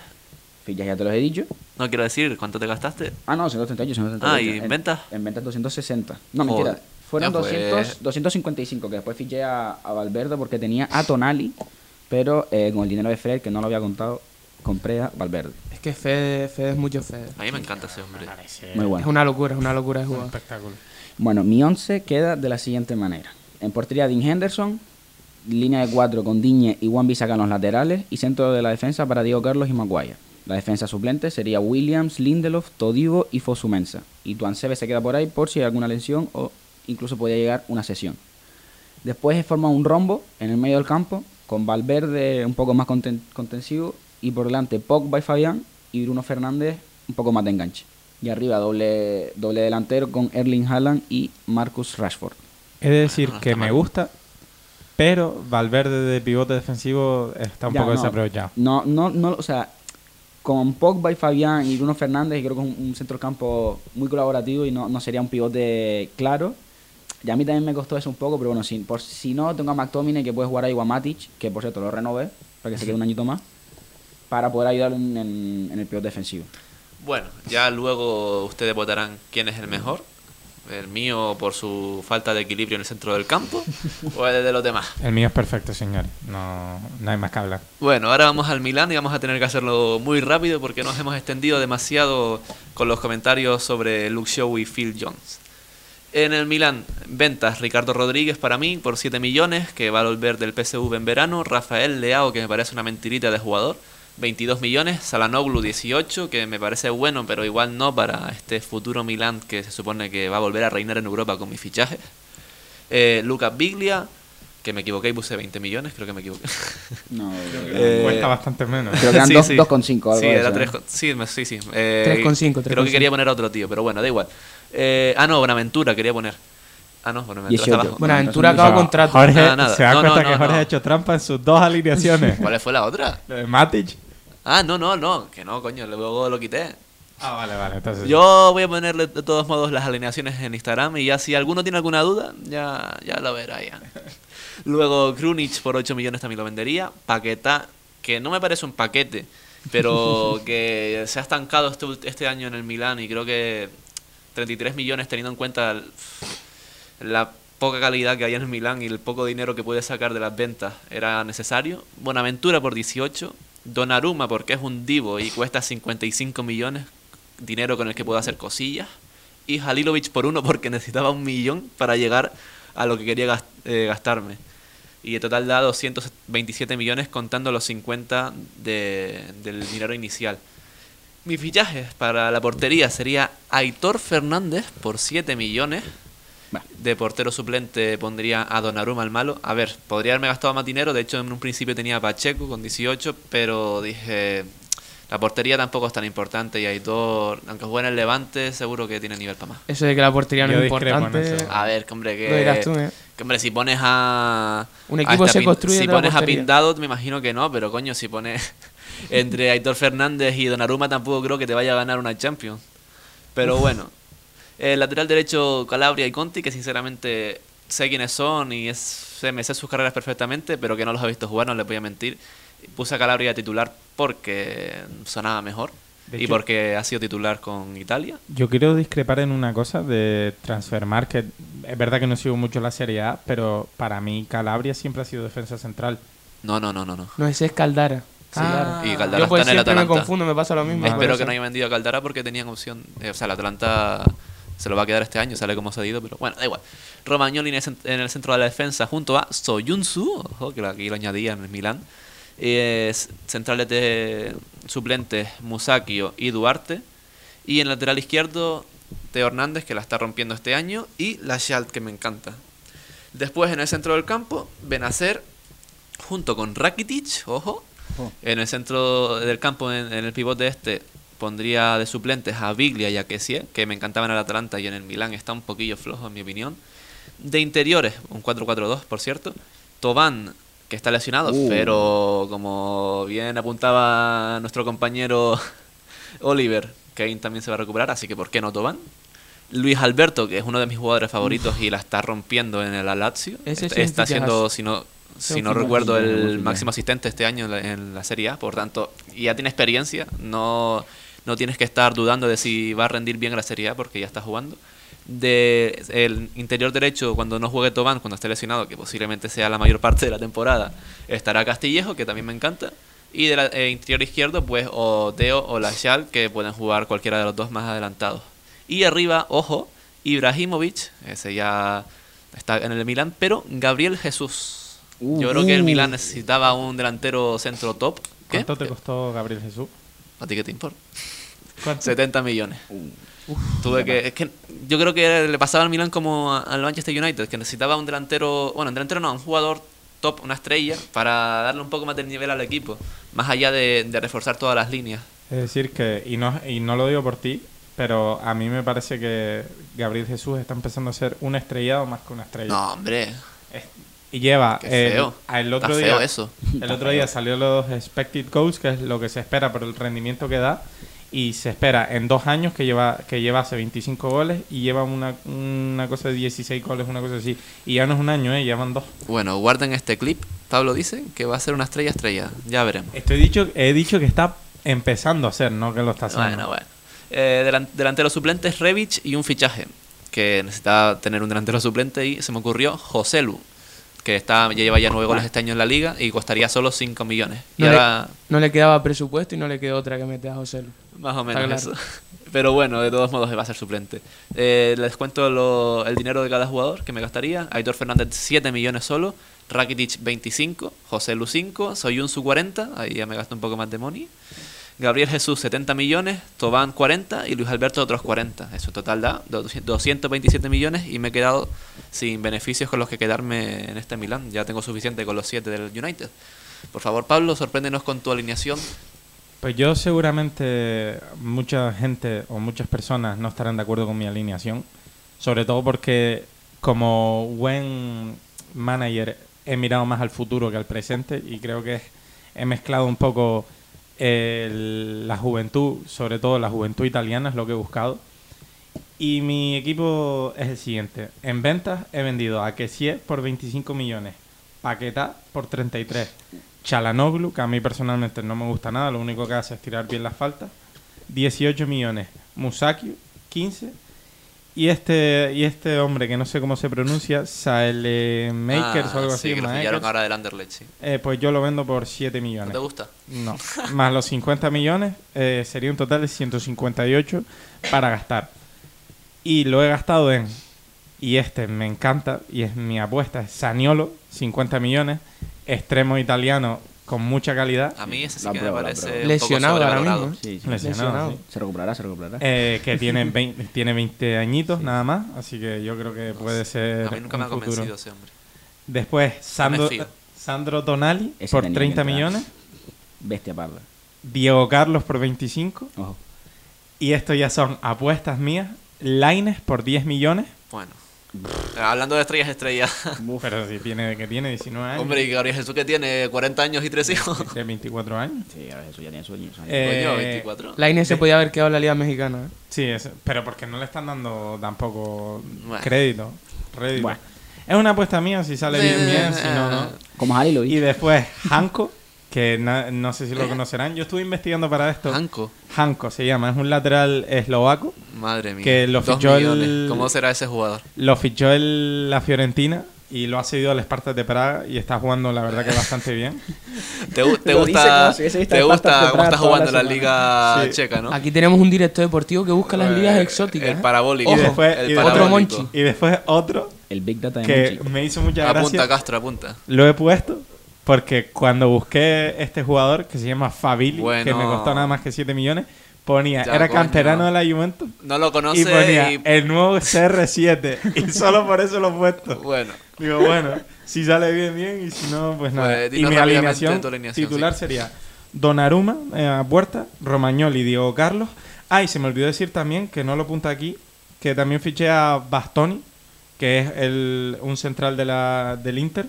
Fichas ya te los he dicho. No quiero decir cuánto te gastaste. Ah, no, 138, 138. Ah, ¿y en ventas? En ventas 260. No, Joder. mentira. Fueron Ya, pues. 200, 255, que después fiché a, a Valverde porque tenía a Tonali, pero eh, con el dinero de Fred, que no lo había contado, compré a Valverde. Es que Fede, Fede es mucho Fede. A mí me encanta ese hombre. Muy Es bueno. una locura, es una locura de Un jugador. espectáculo. Bueno, mi 11 queda de la siguiente manera. En portería, Dean Henderson. Línea de 4 con Diñe y Juan Bisaca en los laterales. Y centro de la defensa para Diego Carlos y Maguire. La defensa suplente sería Williams, Lindelof, Todivo y Fosumensa. Y Tuansebe se queda por ahí por si hay alguna lesión o incluso podría llegar una sesión. Después forma un rombo en el medio del campo con Valverde un poco más conten- contensivo y por delante Pogba y Fabián y Bruno Fernández un poco más de enganche. Y arriba doble, doble delantero con Erling Haaland y Marcus Rashford. He de decir está que me gusta, pero Valverde de pivote defensivo está un Ya, poco no, desaprovechado. No, no, no, o sea, con Pogba y Fabián y Bruno Fernández, creo que es un, un centrocampo muy colaborativo y no, no sería un pivote claro. Y a mí también me costó eso un poco, pero bueno, si, por, si no, tengo a McTominay que puede jugar ahí o a Matic, que por cierto lo renové, para que se quede un añito más, para poder ayudar en, en- en el pivote defensivo. Bueno, ya luego ustedes votarán quién es el mejor. El mío por su falta de equilibrio en el centro del campo o el de los demás. El mío es perfecto, señores. No, no hay más que hablar. Bueno, ahora vamos al Milán y vamos a tener que hacerlo muy rápido porque nos hemos extendido demasiado con los comentarios sobre Luke Shaw y Phil Jones. En el Milán, ventas Ricardo Rodríguez para mí por 7 millones, que va a volver del PSV en verano. Rafael Leao, que me parece una mentirita de jugador, 22 millones. Salanoglu 18, que me parece bueno, pero igual no para este futuro Milán que se supone que va a volver a reinar en Europa con mis fichajes. Eh, Lucas Biglia, que me equivoqué y puse 20 millones, creo que me equivoqué. No, Eh, Cuesta bastante menos. creo que eran Sí, dos- sí. 2,5 algo Sí, era eso, tres ¿eh? con- sí, me- sí, sí. Eh, 3,5, Creo que 3,5. quería poner a otro tío, pero bueno, da igual. Eh, ah, no, Buenaventura quería poner. Ah, no, Buenaventura está 18. abajo. Buenaventura acaba contrato. Jorge, Nada, nada. se da No, cuenta no, que Jorge no. ha hecho trampa en sus dos alineaciones. ¿Cuál fue la otra? Lo de Matic. Ah, no, no, no, que no, coño, luego lo quité. Ah, vale, vale. Entonces, Yo voy a ponerle de todos modos las alineaciones en Instagram y ya si alguno tiene alguna duda, ya, ya lo verá ya. Luego Krunic por 8 millones también lo vendería. Paquetá, que no me parece un paquete, pero que se ha estancado este, este año en el Milán y creo que 33 millones teniendo en cuenta la poca calidad que hay en el Milán y el poco dinero que puede sacar de las ventas era necesario. Buenaventura por 18. Donnarumma porque es un divo y cuesta 55 millones, dinero con el que puedo hacer cosillas. Y Halilovic por uno porque necesitaba un millón para llegar a lo que quería eh, gastarme. Y en total da 227 millones contando los 50 de- del dinero inicial. Mis fichajes para la portería sería Aitor Fernández por 7 millones. Bueno. De portero suplente pondría a Donnarumma al malo. A ver, podría haberme gastado más dinero. De hecho, en un principio tenía a Pacheco con 18, pero dije, la portería tampoco es tan importante. Y Aitor, aunque juegue en el Levante, seguro que tiene nivel para más. Eso de que la portería no es importante. A ver, que hombre, que... Lo dirás tú, ¿eh? que, hombre, si pones a... Un a equipo este se construye Si pones a. Pindado, me imagino que no, pero coño, si pones entre Aitor Fernández y Donnarumma, tampoco creo que te vaya a ganar una Champions. Pero bueno. El lateral derecho, Calabria y Conti, que sinceramente sé quiénes son y es, sé, me sé sus carreras perfectamente, pero que no los he visto jugar, no les voy a mentir. Puse a Calabria titular porque sonaba mejor y porque ha sido titular con Italia. Yo quiero discrepar en una cosa de Transfermarkt. Es verdad que no sigo mucho la Serie A, pero para mí Calabria siempre ha sido defensa central. No, no, no, no, no. No, ese es Caldara. Sí, Ah. claro. Y Caldara Yo pues está en el me confundo, me pasa lo mismo. Espero que no haya vendido a Caldara porque tenían opción. eh, o sea, el Atlanta se lo va a quedar este año, sale como cedido, pero bueno, da igual. Romagnoli en el, cent- en el centro de la defensa junto a Soyuncu, ojo, que aquí lo añadía en el Milán. Eh, centrales de suplentes Musakio y Duarte. Y en lateral izquierdo, Teo Hernández, que la está rompiendo este año. Y la Schalt, que me encanta. Después en el centro del campo, Benacer junto con Rakitic, ojo. Oh. En el centro del campo, en, en el pivote este, pondría de suplentes a Biglia y a Kessie, que me encantaban en el Atalanta y en el Milán está un poquillo flojo en mi opinión. De interiores, un 4-4-2 por cierto. Tobán, que está lesionado, Uh. pero como bien apuntaba nuestro compañero Oliver, Kane también se va a recuperar, así que ¿por qué no Tobán? Luis Alberto, que es uno de mis jugadores favoritos y la está rompiendo en el Lazio. Ese Está, siendo, si no, si no recuerdo, el máximo asistente este año en la, en la Serie A. Por tanto, ya tiene experiencia. No, no tienes que estar dudando de si va a rendir bien en la Serie A porque ya está jugando. De el interior derecho, cuando no juegue Tobán, cuando esté lesionado, que posiblemente sea la mayor parte de la temporada, estará Castillejo, que también me encanta. Y del interior izquierdo, pues o Teo o Lachal, que pueden jugar cualquiera de los dos más adelantados. Y arriba, ojo, Ibrahimovic, ese ya está en el Milán, pero Gabriel Jesús. Uh, Yo creo que el uh. Milán necesitaba un delantero centro top. ¿Qué? ¿Cuánto te costó Gabriel Jesús? ¿A ti qué te importa? ¿Cuánto? 70 millones. Uh, Tuve que, es que yo creo que le pasaba al Milan como al Manchester United, que necesitaba un delantero, bueno, un delantero no, un jugador top, una estrella, para darle un poco más de nivel al equipo, más allá de, de reforzar todas las líneas. Es decir, que, y no, y no lo digo por ti, pero a mí me parece que Gabriel Jesús está empezando a ser un estrellado más que una estrella. No, hombre, Es- Y lleva. qué el- feo. el otro Está día, feo eso. El otro día salió los expected goals, que es lo que se espera por el rendimiento que da. Y se espera en dos años que lleva que llevase 25 goles y lleva una, una cosa de 16 goles, una cosa así. Y ya no es un año, ¿eh? llevan dos. Bueno, guarden este clip. Pablo dice que va a ser una estrella estrella. Ya veremos. Estoy dicho, he dicho que está empezando a ser, no que lo está haciendo. Bueno, bueno. Eh, delan- delantero suplente es Revich y un fichaje. Que necesitaba tener un delantero suplente y se me ocurrió Joselu. Que está, ya lleva ya nueve goles este año en la liga y costaría solo 5 millones. Y No, ahora, le, no le quedaba presupuesto y no le quedó otra que meter a José Lu. Más o menos claro. eso. Pero bueno, de todos modos va a ser suplente. Eh, les cuento lo- el dinero de cada jugador que me gastaría. Aitor Fernández 7 millones solo. Rakitic 25. José Lu 5. Soyuncu 40. Ahí ya me gasto un poco más de money. Gabriel Jesús 70 millones, Tobán 40 y Luis Alberto otros 40. Eso total da 227 millones y me he quedado sin beneficios con los que quedarme en este Milán. Ya tengo suficiente con los 7 del United. Por favor, Pablo, sorpréndenos con tu alineación. Pues yo seguramente mucha gente o muchas personas no estarán de acuerdo con mi alineación, sobre todo porque como buen manager he mirado más al futuro que al presente y creo que he mezclado un poco el- la juventud, sobre todo la juventud italiana es lo que he buscado. Y mi equipo es el siguiente. En ventas he vendido a Kessie por 25 millones, Paquetá por 33, Chalanoglu, que a mí personalmente no me gusta nada, lo único que hace es tirar bien las faltas, 18 millones, Musaki 15 y este y este hombre que no sé cómo se pronuncia, Saele Makers o algo Ah, así, Sí, que lo pillaron ahora del sí. eh, pues yo lo vendo por 7 ¿No millones. te gusta? No, más los 50 millones eh, sería un total de 158 para gastar. Y lo he gastado en, y este me encanta, y es mi apuesta, es Saniolo, 50 millones, extremo italiano con mucha calidad, A mí ese sí La que prueba, me parece un Lesionado poco ahora mismo. Sí, sí. lesionado, Lesionado. sí. Se recuperará, se recuperará. Eh, que tiene 20, tiene 20 añitos nada más, así que yo creo que puede ser A mí nunca un me ha futuro. convencido ese hombre. Después, Sandro. Sandro Tonali Ese por tenía que 30 entrar. millones, Bestia parda. Diego Carlos por 25, Ojo. y esto ya son apuestas mías, Laines por 10 millones, Bueno. Hablando de estrellas, estrellas. pero si tiene, que tiene 19 años, Hombre, y Gabriel Jesús que tiene 40 años y 3 hijos. de 24 años. Sí, ahora eso ya tiene sueños. Eh, Coño, 24. La Inés se podía haber quedado en la Liga Mexicana. ¿eh? Sí, es- pero porque no le están dando tampoco Bueno. crédito. rédito. Bueno. Es una apuesta mía, si sale bien, bien, si no, no. Como Jali lo Y hizo. después, Hanko, que na- no sé si lo conocerán. Yo estuve investigando para esto. Hanko. Hanko se llama, es un lateral eslovaco. Madre mía. Que lo Dos fichó el- ¿Cómo será ese jugador? Lo fichó el, la Fiorentina y lo ha cedido al Spartak de Praga y está jugando, la verdad, que bastante bien. ¿Te, te gusta, si te gusta cómo está jugando la la liga Sí. checa, no? Aquí tenemos un director deportivo que busca las ligas Eh, exóticas. El ¿eh? parabólico. Y después- el y Otro parabólico. Monchi. Y después otro El Big Data de que Monchi. me hizo mucha Apunta, gracia. Castro, apunta. Lo he puesto porque cuando busqué este jugador que se llama Fabili, Bueno. que me costó nada más que 7 millones, ponía, Ya, era coño. canterano de la Juventus No lo conoce y ponía y... el nuevo CR7 y solo por eso lo he puesto. Bueno, Digo, bueno, si sale bien, bien y si no, pues nada. Pues, y mi alineación, tu alineación, titular sí. sería Donnarumma eh, a puerta, Romagnoli, Diego Carlos. Ah, y se me olvidó decir también, que no lo apunta aquí, que también fiché a Bastoni, que es el, un central de la, del Inter,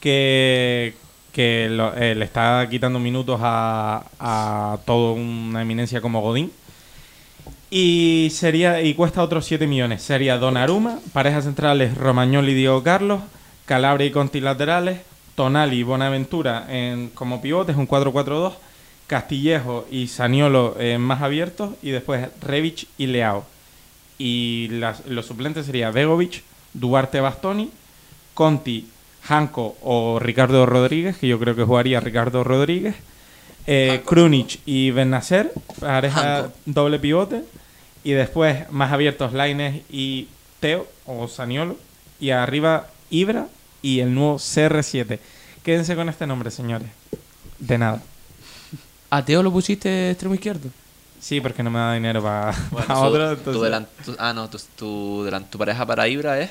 que, eh, le está quitando minutos a, a toda una eminencia como Godín. Y sería y cuesta otros 7 millones. Sería Donnarumma, parejas centrales Romagnoli y Diego Carlos, Calabria y Conti laterales, Tonali y Bonaventura en, como pivotes, un 4-4-2, Castillejo y Saniolo eh, más abiertos, y después Revich y Leao. Y los suplentes sería Begovic, Duarte Bastoni, Conti, Hanco o Ricardo Rodríguez, que yo creo que jugaría Ricardo Rodríguez, eh, Krunic y Benacer, pareja Hanco. doble pivote, y después más abiertos Laines y Teo o Saniolo, y arriba Ibra y el nuevo CR7. Quédense con este nombre, señores. De nada. ¿A Teo lo pusiste extremo izquierdo? Sí, porque no me da dinero para bueno su- otro. tu, entonces- delan- tu- ah, no, tu, tu, delan- tu pareja para Ibra es...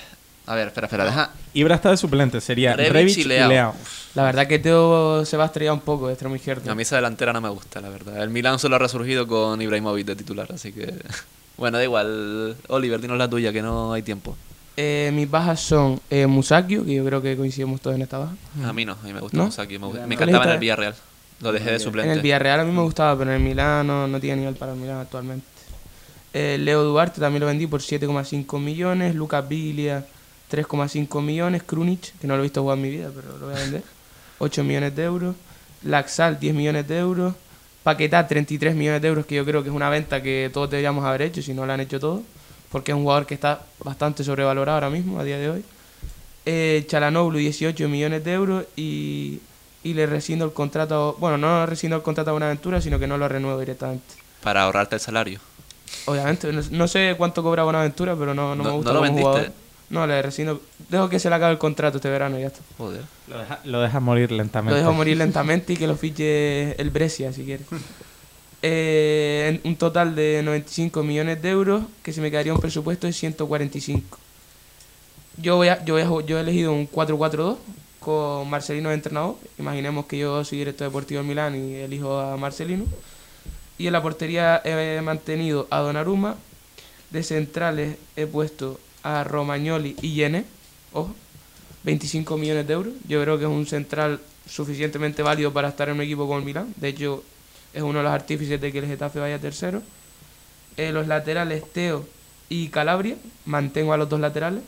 A ver, espera, espera, deja... Ibra está de suplente, sería Rebic Revich y Leao. Leao. La verdad que Teo se va a estrellar un poco de extremo izquierdo. A mí esa delantera no me gusta, la verdad. El Milan solo ha resurgido con Ibrahimovic de titular, así que... Bueno, da igual. Oliver, dinos la tuya, que no hay tiempo. Eh, mis bajas son eh, Musakio, que yo creo que coincidimos todos en esta baja. A mí no, a mí me gusta ¿No? Musaki, Me, gusta- ¿Cuál me encantaba en el Villarreal. Lo dejé de suplente. En el Villarreal a mí me gustaba, pero en el Milán no, no tiene nivel para el Milán actualmente. Eh, Leo Duarte también lo vendí por 7,5 millones. Lucas Viglia 3,5 millones. Krunic, que no lo he visto jugar en mi vida, pero lo voy a vender. 8 millones de euros. Laxal 10 millones de euros. Paquetá 33 millones de euros, que yo creo que es una venta que todos deberíamos haber hecho, si no la han hecho todos. Porque es un jugador que está bastante sobrevalorado ahora mismo, a día de hoy. Eh, Chalanoglu 18 millones de euros y, y le rescindo el contrato, bueno, no rescindo el contrato a Buenaventura, sino que no lo renuevo directamente. Para ahorrarte el salario. Obviamente, no, no sé cuánto cobra Buenaventura, pero no, no, me gusta lo como vendiste? jugador. No, le rescindo. Dejo que se le acabe el contrato este verano y ya está. Joder. Lo deja, lo deja morir lentamente. Lo dejo morir lentamente y que lo fiche el Brescia, si quiere. Eh, un total de 95 millones de euros, que se me quedaría un presupuesto de 145. Yo, voy a, yo, voy a yo he elegido un 4-4-2 con Marcelino de entrenador. Imaginemos que yo soy director deportivo en Milán y elijo a Marcelino. Y en la portería he mantenido a Donnarumma. De centrales he puesto a Romagnoli y Yene. Ojo, 25 millones de euros. Yo creo que es un central suficientemente válido para estar en un equipo como el Milán. De hecho, es uno de los artífices de que el Getafe vaya tercero. Eh, los laterales Teo y Calabria. Mantengo a los dos laterales.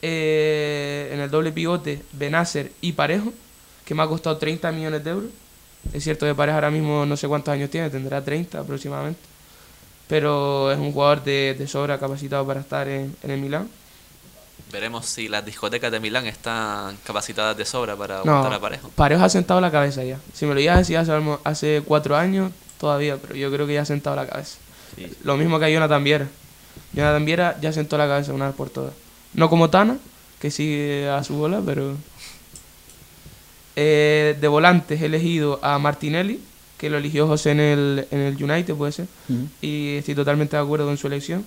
Eh, en el doble pivote Benacer y Parejo, que me ha costado 30 millones de euros. Es cierto que Parejo ahora mismo no sé cuántos años tiene, tendrá 30 aproximadamente. Pero es un jugador de, de sobra capacitado para estar en, en el Milán. Veremos si las discotecas de Milán están capacitadas de sobra para No, aguantar a Parejo. Parejo ha sentado la cabeza ya. Si me lo decir hace, hace cuatro años, todavía, pero yo creo que ya ha sentado la cabeza. Sí. Lo mismo que a Jonathan Viera. Jonathan Viera ya sentó la cabeza una vez por todas. No como Tana, que sigue a su bola, pero... Eh, de volantes he elegido a Martinelli, que lo eligió José en el, en el United, puede ser. Y estoy totalmente de acuerdo con su elección.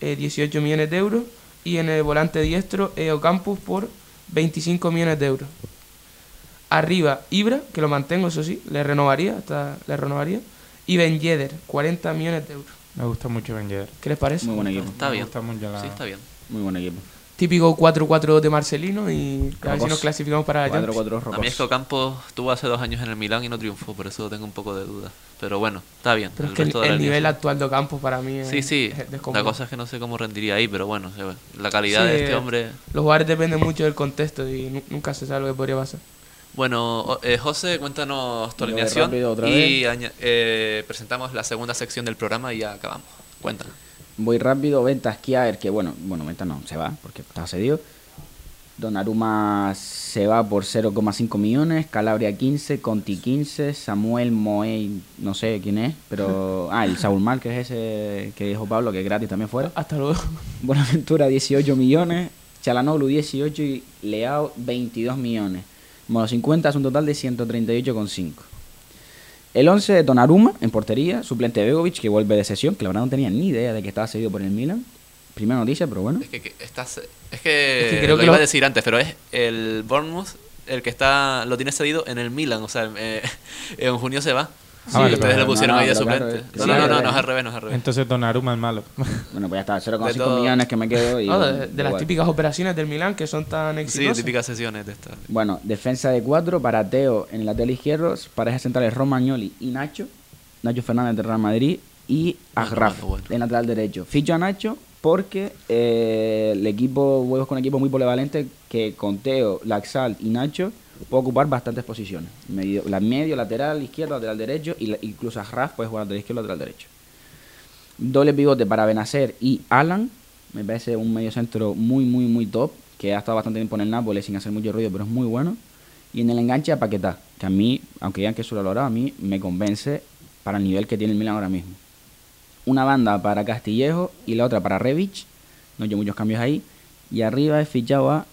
Eh, 18 millones de euros. Y en el volante diestro, eh, Ocampos por 25 millones de euros. Arriba, Ibra, que lo mantengo, eso sí, le renovaría, hasta le renovaría. Y Ben Yedder, 40 millones de euros. Me gusta mucho Ben Yedder. ¿Qué les parece? Muy buen equipo. Está Me bien. gusta mucho la- Sí, está bien. Muy buen equipo. Típico 4-4 de Marcelino y a ver si nos clasificamos para la 4-4 Champions. A mí es que Ocampo estuvo hace dos años en el Milán y no triunfó, por eso tengo un poco de duda. Pero bueno, está bien. Pero es El resto de el nivel actual de Ocampos para mí es, Sí, sí. es La cosa es que no sé cómo rendiría ahí, pero bueno, la calidad Sí, de este hombre. Los jugadores dependen mucho del contexto y nu- nunca se sabe lo que podría pasar. Bueno, eh, José, cuéntanos tu alineación y aña- eh, presentamos la segunda sección del programa y ya acabamos. Cuéntanos. Voy rápido, ventas Kiaer, que bueno, bueno, venta no, se va, porque está cedido. Donnarumma se va por 0,5 millones, Calabria 15, Conti 15, Samuel Moey, no sé quién es, pero... Ah, el Saúl Mal, que es ese que dijo Pablo, que es gratis también fuera. Hasta luego. Buenaventura 18 millones, Chalanoglu 18 y Leao 22 millones. Mono 50 es un total de 138,5. El 11 de Donnarumma en portería, suplente Begovic que vuelve de sesión, que la verdad no tenía ni idea de que estaba cedido por el Milan. Primera noticia, pero bueno. Es que, que estás, es que, Es que creo lo que iba a decir antes, pero es el Bournemouth el que está lo tiene cedido en el Milan, o sea, eh, en junio se va. Ah, vale, ustedes le pusieron no, no, ahí de suplente. eh, no, sí, no, no, no, revés. no es al revés, no es al revés. Entonces Donnarumma es malo. Bueno, pues ya está, 0,5 De todo- millones que me quedo y... No, de, de las típicas operaciones del Milán que son tan Sí, exitosas. típicas sesiones de estas. Bueno, defensa de 4 para Teo en el lateral izquierdo, parejas centrales Romagnoli y Nacho, Nacho Fernández de Real Madrid y Bueno, Agraf en lateral derecho. Ficho a Nacho porque eh, el equipo, juegos con un equipo muy polivalente que con Teo, Laxal y Nacho puede ocupar bastantes posiciones. Medio, la medio, lateral izquierdo, lateral derecho y incluso Agraf puede jugar lateral izquierdo, lateral derecho. Doble pivote para Benacer y Alan. Me parece un medio centro muy, muy, muy top. Que ha estado bastante tiempo en el Nápoles sin hacer mucho ruido, pero es muy bueno. Y en el enganche a Paquetá, que a mí, aunque digan que es valorado, a mí me convence para el nivel que tiene el Milan ahora mismo. Una banda para Castillejo y la otra para Revich. No hay muchos cambios ahí. Y arriba he fichado a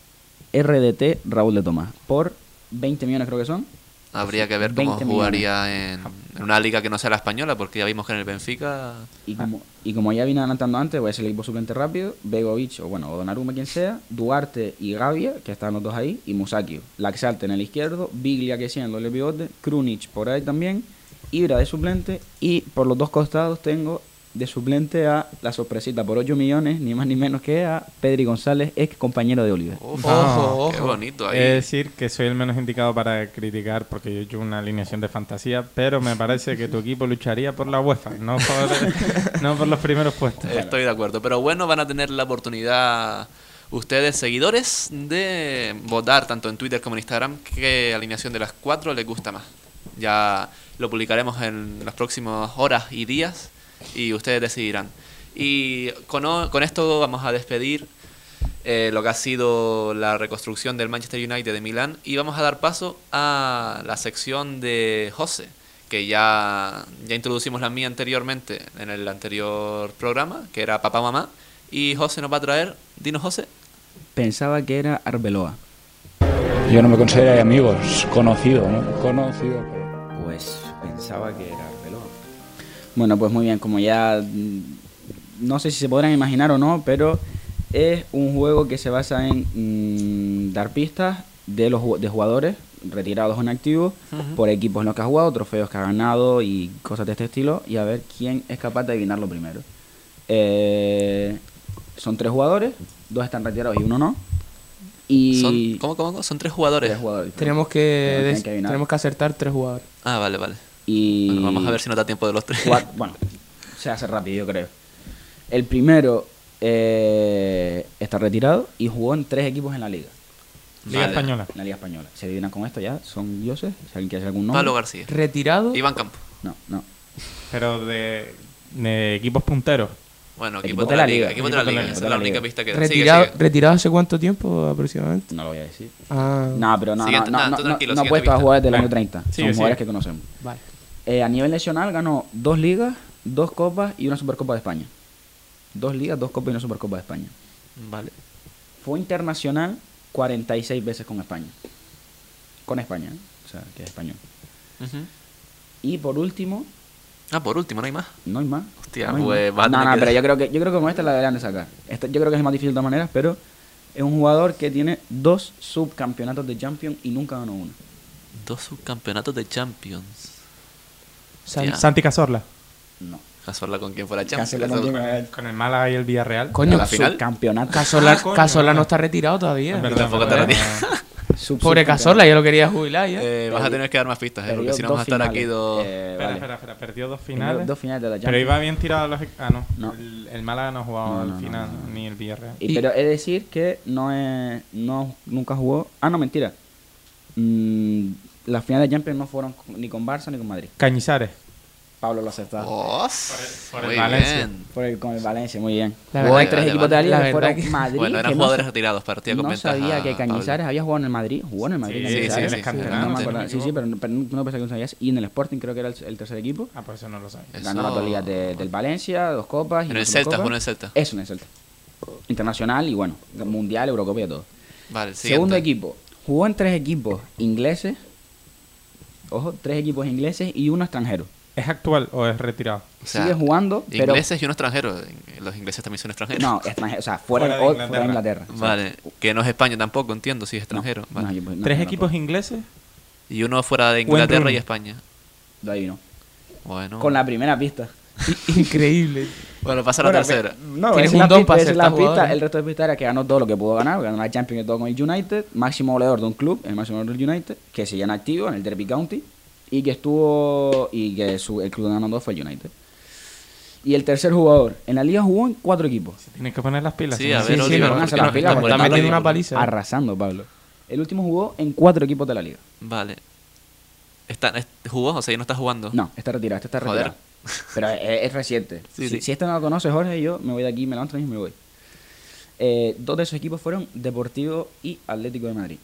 RDT Raúl de Tomás. Por 20 millones creo que son. Habría que ver cómo 20 jugaría en, en una liga que no sea la española, porque ya vimos que en el Benfica Y como, y como ya vine adelantando antes, voy a ser el equipo suplente rápido. Begovic, o bueno, o Donnarumma, quien sea. Duarte y Gavia, que están los dos ahí. Y Musakio. Laxalte en el izquierdo. Biglia, que sea en el doble pivote. Krunic por ahí también. Ibra de suplente. Y por los dos costados tengo de suplente a la sorpresita por 8 millones, ni más ni menos que a Pedri González, ex compañero de Oliver. Uf, Ojo, qué ojo. bonito ahí. Es decir, que soy el menos indicado para criticar porque yo he hecho una alineación de fantasía, pero me parece que tu equipo lucharía por la UEFA, no por, no por los primeros puestos. Estoy de acuerdo. Pero bueno, van a tener la oportunidad ustedes, seguidores, de votar tanto en Twitter como en Instagram qué alineación de las cuatro les gusta más. Ya lo publicaremos en las próximas horas y días y ustedes decidirán. Y con, con esto vamos a despedir eh, lo que ha sido la reconstrucción del Manchester United de Milán y vamos a dar paso a la sección de José, que ya, ya introducimos la mía anteriormente en el anterior programa, que era Papá Mamá, y José nos va a traer, dinos José, pensaba que era Arbeloa. Yo no me considero amigos, conocido, ¿no? Conocido. Pues pensaba que era Arbeloa. Bueno, pues muy bien, como ya mm, no sé si se podrán imaginar o no, pero es un juego que se basa en mm, dar pistas de los de jugadores retirados o en activo por equipos en los que ha jugado, trofeos que ha ganado y cosas de este estilo y a ver quién es capaz de adivinarlo primero. Eh, son tres jugadores, dos están retirados y uno no. Y Son, ¿cómo, cómo, cómo? Son tres jugadores. tres jugadores. Tenemos que, que tenemos que acertar tres jugadores. Ah, vale, vale. Y Bueno, vamos a ver si nos da tiempo de los tres. Bueno, se hace rápido, yo creo. El primero eh, está retirado y jugó en tres equipos en la liga. Liga Vale. Española. En la liga española. Se adivinan con esto ya, son dioses. Si alguien quiere hacer algún nombre. Pablo García. Retirado. Iván Campo. No, no. Pero de, de equipos punteros. Bueno, Equipo equipo de la liga. Equipo de la liga. Esa es la única liga. pista que retirado, Sigue, sigue. ¿Retirado hace cuánto tiempo aproximadamente? No lo voy a decir. Ah, No, pero no, Siguiente, no, nada, no, no, no siguiente puesto a pista. jugadores del Vale. año 30. Son jugadores que conocemos. vale. Eh, a nivel nacional ganó dos ligas, dos copas y una supercopa de España. Dos ligas, dos copas y una supercopa de España. Vale. Fue internacional 46 veces con España. Con España, ¿eh? o sea, que es español. Y por último, Ah, por último, no hay más. no hay más. Hostia, no pues más. No, no, pero yo creo que yo creo que con esta la deberían de sacar. Esta- yo creo que es más difícil de todas maneras, pero es un jugador que tiene dos subcampeonatos de Champions y nunca ganó uno. Dos subcampeonatos de Champions. San-. Santi Cazorla. No. Cazorla con quién fuera Champions. Contigo, Con el Málaga y el Villarreal. Coño, ¿A la final? Subcampeonato. Casola, Ah, coño, Casola vale. no está retirado todavía. Es verdad, tampoco es te verdad. Sub- Pobre. Casola, ya lo quería jubilar ya. Eh, vas a tener que dar más pistas, eh, porque si no vamos a estar aquí dos. Eh, Espera, vale. espera, espera. Perdió dos Perdió finales. Dos finales de la Pero Champions. iba bien tirado los... Ah, no. No. El, el Málaga no ha jugado No, al no, final, no, no. ni el Villarreal. Y, Y- pero he de decir que no es, no nunca jugó. Ah, no, mentira. Mm, las finales de Champions no fueron con- ni con Barça ni con Madrid. Cañizares. Pablo lo aceptaba. Oh, por el muy Valencia. bien. Por el, con el Valencia, muy bien. La jugó verdad- en tres equipos de la liga La que fueron verdad que- Madrid. Bueno, eran que no jugadores sa- retirados, partía con No sabía que Pablo. Cañizares había jugado en el Madrid. Jugó en el Madrid. Sí, sí, sí, es No me no acuerdo. Sí, sí, pero, pero no pensé que no sabías. Y en el Sporting creo que era el, el tercer equipo. Ah, por eso no lo sabía. Ganó las dos ligas de- del Valencia, dos copas. y En una el Celta, en el Celta. Eso, en el Celta. Internacional y bueno, mundial, Eurocopa y todo. Vale, Segundo equipo. Jugó en tres equipos ingleses. Ojo, tres equipos ingleses y uno extranjero. ¿Es actual o es retirado? O sea, Sigue jugando, pero. Ingleses y uno extranjero. Los ingleses también son extranjeros. No, extranjero. O sea, fuera, Fuera de Inglaterra. fuera de Inglaterra. o sea, Vale, que no es España tampoco, entiendo, si es extranjero. no, Vale. no, equipos- no, ¿Tres no, equipos ingleses? Y uno fuera de Inglaterra y España. no, ahí no. Bueno. Con la primera pista. Increíble. Bueno, pasa la Bueno, tercera. No, Tienes es la pista, es la pista. El resto de pistas era que ganó todo lo que pudo ganar. Ganó la Champions y todo con el United. Máximo goleador de un club, el máximo goleador del United. Que sigue en activo en el Derby County. Y que estuvo. Y que su, el club ganando fue el United. Y el tercer jugador. En la liga jugó en cuatro equipos. Tienes que poner las pilas. Sí, a Sí, ver, sí, Oliver, no, ¿por pónganse qué las nos pilas, estamos porque está metiendo una paliza. Arrasando, Pablo. El último jugó en cuatro equipos de la liga. Vale. Está, es- ¿Jugó? O sea, ya no está jugando. No, está retirado, este está Joder. Pero es, es reciente. Sí, si, sí. si este no lo conoce, Jorge, yo me voy de aquí, me levanto y me voy. Eh, dos de esos equipos fueron Deportivo y Atlético de Madrid.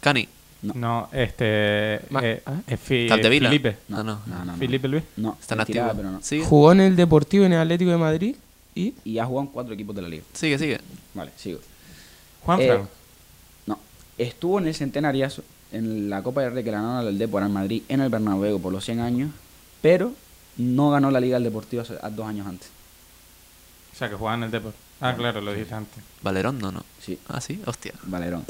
Cani. No, este... Ma- eh, ¿ah? es Fi-. Felipe. No, no. no, no, no. Felipe Luis. No, Está en retirado, activo. pero no. Sigue. Jugó en el Deportivo y en el Atlético de Madrid y Y ha jugado en cuatro equipos de la liga. Sigue, sigue. Vale, sigo. Juan Eh. No, estuvo en el centenariazo, en la Copa del Rey que ganaron al Depor al Madrid en el Bernabéu por los 100 años, pero no ganó la Liga del Deportivo hace a- dos años antes. O sea, que jugaba en el Depor. Ah, claro, lo dijiste antes. Valerón, no, no. Sí, Ah, sí, hostia. Valerón.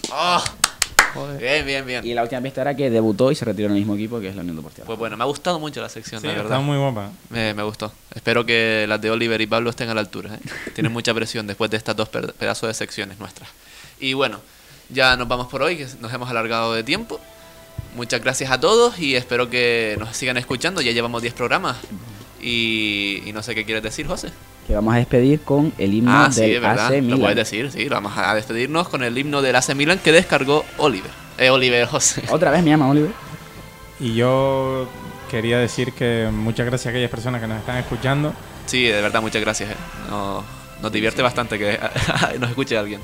joder. Bien, bien, bien. Y la última pista era que debutó y se retiró en el mismo equipo que es la Unión Deportiva. Pues bueno, me ha gustado mucho la sección, Sí, la está verdad. muy guapa. Me, me gustó. Espero que las de Oliver y Pablo estén a la altura. ¿eh? Tienen mucha presión después de estas dos pedazos de secciones nuestras. Y bueno, ya nos vamos por hoy, que nos hemos alargado de tiempo. Muchas gracias a todos y espero que nos sigan escuchando. Ya llevamos 10 programas. Y, y no sé qué quieres decir, José. Que vamos a despedir con el himno Ah, sí, del es verdad. AC Lo Milan. puedes decir, sí. Vamos a despedirnos con el himno del AC Milan que descargó Oliver. Eh, Oliver, José. Otra vez me llama Oliver. Y yo quería decir que muchas gracias a aquellas personas que nos están escuchando. Sí, de verdad, muchas gracias. eh. Nos, nos divierte bastante que nos escuche alguien.